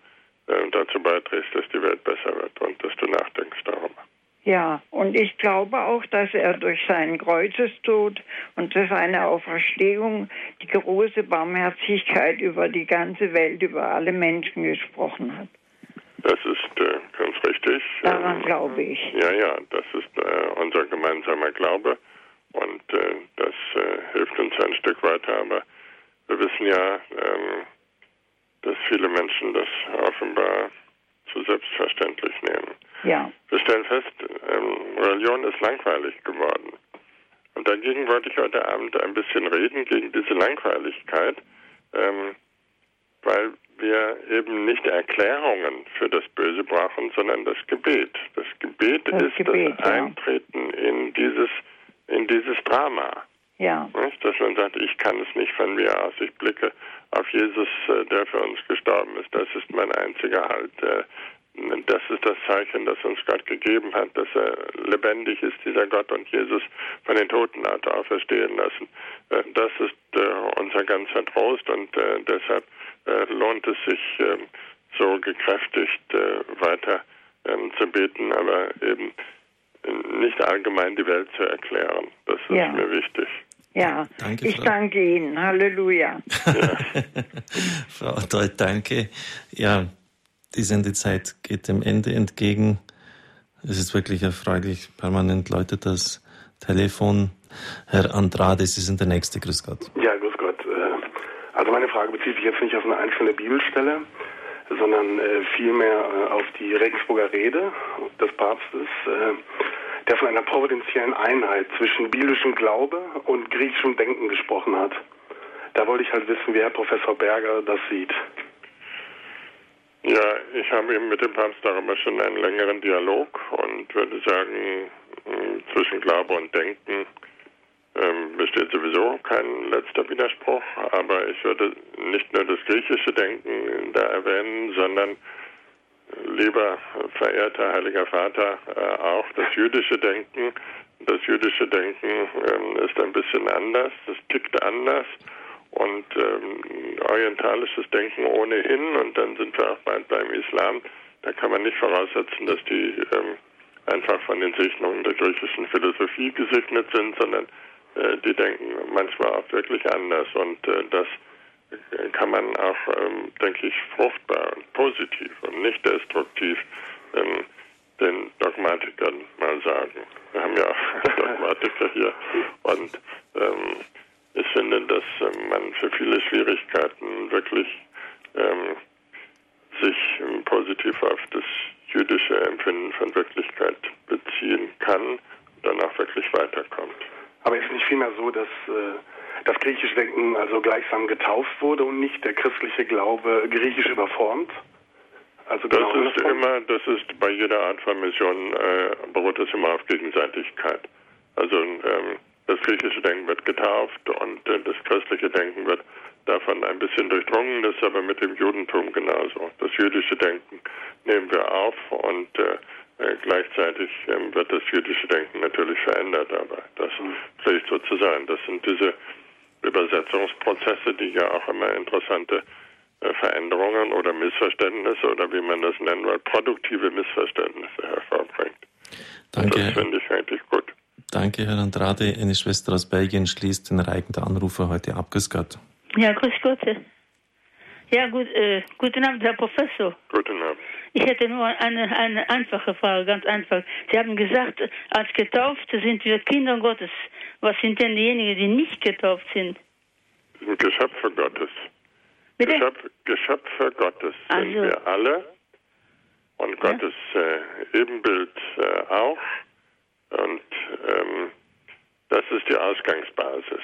äh, dazu beiträgst, dass die Welt besser wird und dass du nachdenkst darüber. Ja, und ich glaube auch, dass er durch seinen Kreuzestod und durch seine Auferstehung die große Barmherzigkeit über die ganze Welt, über alle Menschen gesprochen hat. Das ist äh, richtig. Daran glaube ich. Ja, ja, das ist äh, unser gemeinsamer Glaube und äh, das äh, hilft uns ein Stück weiter. Aber wir wissen ja, ähm, dass viele Menschen das offenbar zu selbstverständlich nehmen. Ja. Wir stellen fest, ähm, Religion ist langweilig geworden. Und dagegen wollte ich heute Abend ein bisschen reden, gegen diese Langweiligkeit, ähm, weil wir eben nicht Erklärungen für das Böse brauchen, sondern das Gebet. Das Gebet das ist Gebet, das Eintreten ja. in dieses in dieses Drama. Ja. Nicht? Dass man sagt, ich kann es nicht von mir aus, ich blicke auf Jesus, äh, der für uns gestorben ist. Das ist mein einziger Halt. das ist das Zeichen, das uns Gott gegeben hat, dass er lebendig ist, dieser Gott und Jesus von den Toten hat auferstehen lassen. Äh, das ist äh, unser ganzer Trost und äh, deshalb lohnt es sich ähm, so gekräftigt weiter ähm, zu beten, aber eben nicht allgemein die Welt zu erklären. Das ist ja. mir wichtig. Ja, danke, ich Frau. danke Ihnen. Halleluja. Ja. Frau Deut, danke. Ja, die Sendezeit geht dem Ende entgegen. Es ist wirklich erfreulich. Permanent läutet das Telefon. Herr Andrade, Sie sind der Nächste. Grüß Gott. Ja. Äh, also meine Frage bezieht sich jetzt nicht auf eine einzelne Bibelstelle, sondern äh, vielmehr äh, auf die Regensburger Rede des Papstes, der von einer providentiellen Einheit zwischen biblischem Glaube und griechischem Denken gesprochen hat. Da wollte ich halt wissen, wie Herr Professor Berger das sieht. Ja, ich habe eben mit dem Papst darüber schon einen längeren Dialog und würde sagen, hm, zwischen Glaube und Denken ähm, besteht sowieso kein letzter Widerspruch, aber ich würde nicht nur das griechische Denken da erwähnen, sondern lieber verehrter Heiliger Vater äh, auch das jüdische Denken. Das jüdische Denken ähm, ist ein bisschen anders, es tickt anders und ähm, orientalisches Denken ohnehin und dann sind wir auch bald beim Islam. Da kann man nicht voraussetzen, dass die ähm, einfach von den Segnungen der griechischen Philosophie gesegnet sind, sondern äh, die denken manchmal auch wirklich anders und äh, das kann man auch, ähm, denke ich, fruchtbar und positiv und nicht destruktiv ähm, den Dogmatikern mal sagen. Wir haben ja auch Dogmatiker hier und ähm, ich finde, dass ähm, man für viele Schwierigkeiten wirklich sich positiv auf das jüdische Empfinden von Wirklichkeit beziehen kann und dann auch wirklich weiterkommt. Aber ist es nicht vielmehr so, dass äh, das griechische Denken also gleichsam getauft wurde und nicht der christliche Glaube griechisch überformt? Also genau das ist immer, das ist bei jeder Art von Mission äh, beruht es immer auf Gegenseitigkeit. Also ähm, das griechische Denken wird getauft und äh, das christliche Denken wird davon ein bisschen durchdrungen. Das ist aber mit dem Judentum genauso. Das jüdische Denken nehmen wir auf und äh, äh gleichzeitig ähm, wird das jüdische Denken natürlich verändert. Aber das pflegt so zu sein. Das sind diese Übersetzungsprozesse, die ja auch immer interessante äh, Veränderungen oder Missverständnisse oder wie man das nennen will, produktive Missverständnisse hervorbringt. Danke. Das finde ich eigentlich gut. Danke, Herr Andrade. Eine Schwester aus Belgien schließt den Reigen der Anrufer heute ab. Grüß Gott. Ja, grüß Gott. Ja, gut, äh, guten Abend, Herr Professor. Guten Abend. Ich hätte nur eine, eine einfache Frage, ganz einfach. Sie haben gesagt, als Getaufte sind wir Kinder Gottes. Was sind denn diejenigen, die nicht getauft sind? Geschöpfe Gottes. Bitte? Geschöpf, Geschöpfe Gottes sind also. wir alle. Und Gottes ja? äh, Ebenbild äh, auch. Und ähm, das ist die Ausgangsbasis.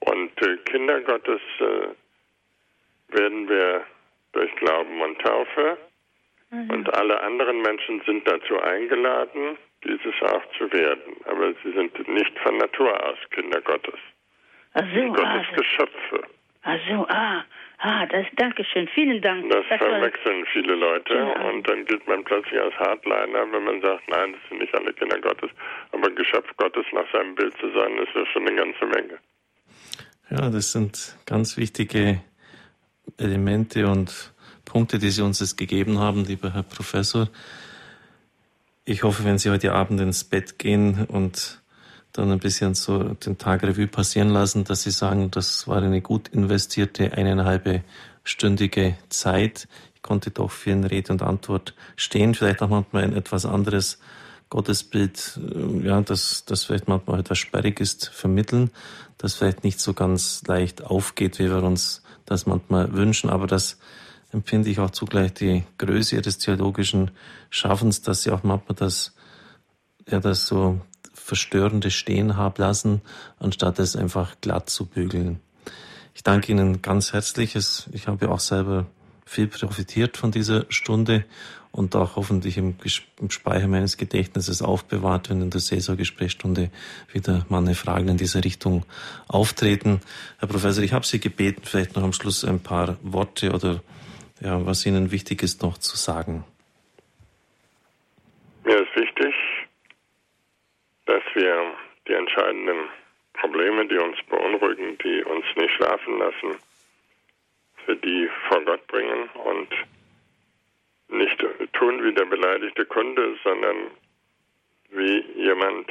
Und äh, Kinder Gottes äh, werden wir durch Glauben und Taufe. Mhm. Und alle anderen Menschen sind dazu eingeladen, dieses auch zu werden. Aber sie sind nicht von Natur aus Kinder Gottes. Ach so, Gottes ah, Geschöpfe. Ach so, ah, ah, das, danke schön, vielen Dank. Das, das verwechseln viele Leute genau. und dann gilt man plötzlich als Hardliner, wenn man sagt, nein, das sind nicht alle Kinder Gottes, aber Geschöpf Gottes nach seinem Bild zu sein, ist ja schon eine ganze Menge. Ja, das sind ganz wichtige Elemente und Punkte, die Sie uns jetzt gegeben haben, lieber Herr Professor. Ich hoffe, wenn Sie heute Abend ins Bett gehen und dann ein bisschen so den Tag Revue passieren lassen, dass Sie sagen, das war eine gut investierte eineinhalb stündige Zeit. Ich konnte doch für eine Rede und Antwort stehen, vielleicht auch manchmal ein etwas anderes Gottesbild, äh, ja, das, das vielleicht manchmal etwas sperrig ist, vermitteln, das vielleicht nicht so ganz leicht aufgeht, wie wir uns das manchmal wünschen, aber das empfinde ich auch zugleich die Größe ihres theologischen Schaffens, dass sie auch manchmal das, ja, das so Verstörende stehen haben lassen, anstatt es einfach glatt zu bügeln. Ich danke Ihnen ganz herzlich. Ich habe auch selber viel profitiert von dieser Stunde und auch hoffentlich im, im Speicher meines Gedächtnisses aufbewahrt, wenn in der Saisongesprächsstunde wieder mal eine Fragen in dieser Richtung auftreten. Herr Professor, ich habe Sie gebeten, vielleicht noch am Schluss ein paar Worte oder ja, was Ihnen wichtig ist, noch zu sagen? Mir ist wichtig, dass wir die entscheidenden Probleme, die uns beunruhigen, die uns nicht schlafen lassen, für die vor Gott bringen und nicht tun wie der beleidigte Kunde, sondern wie jemand,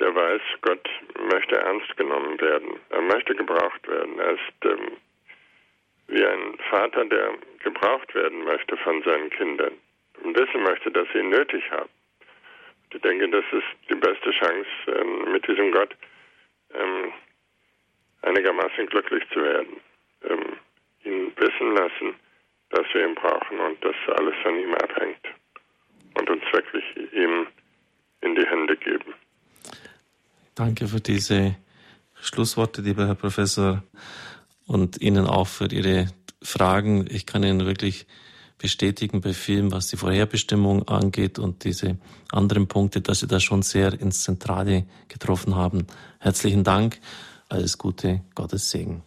der weiß, Gott möchte ernst genommen werden. Er möchte gebraucht werden. Er ist ähm, wie ein Vater, der gebraucht werden möchte von seinen Kindern und wissen möchte, dass sie ihn nötig haben. Ich denke, das ist die beste Chance, ähm, mit diesem Gott ähm, einigermaßen glücklich zu werden. Ähm, ihn wissen lassen, dass wir ihn brauchen und dass alles von ihm abhängt und uns wirklich ihm in die Hände geben. Danke für diese Schlussworte, lieber Herr Professor, und Ihnen auch für Ihre Fragen. Ich kann Ihnen wirklich bestätigen bei vielen, was die Vorherbestimmung angeht und diese anderen Punkte, dass Sie da schon sehr ins Zentrale getroffen haben. Herzlichen Dank. Alles Gute. Gottes Segen.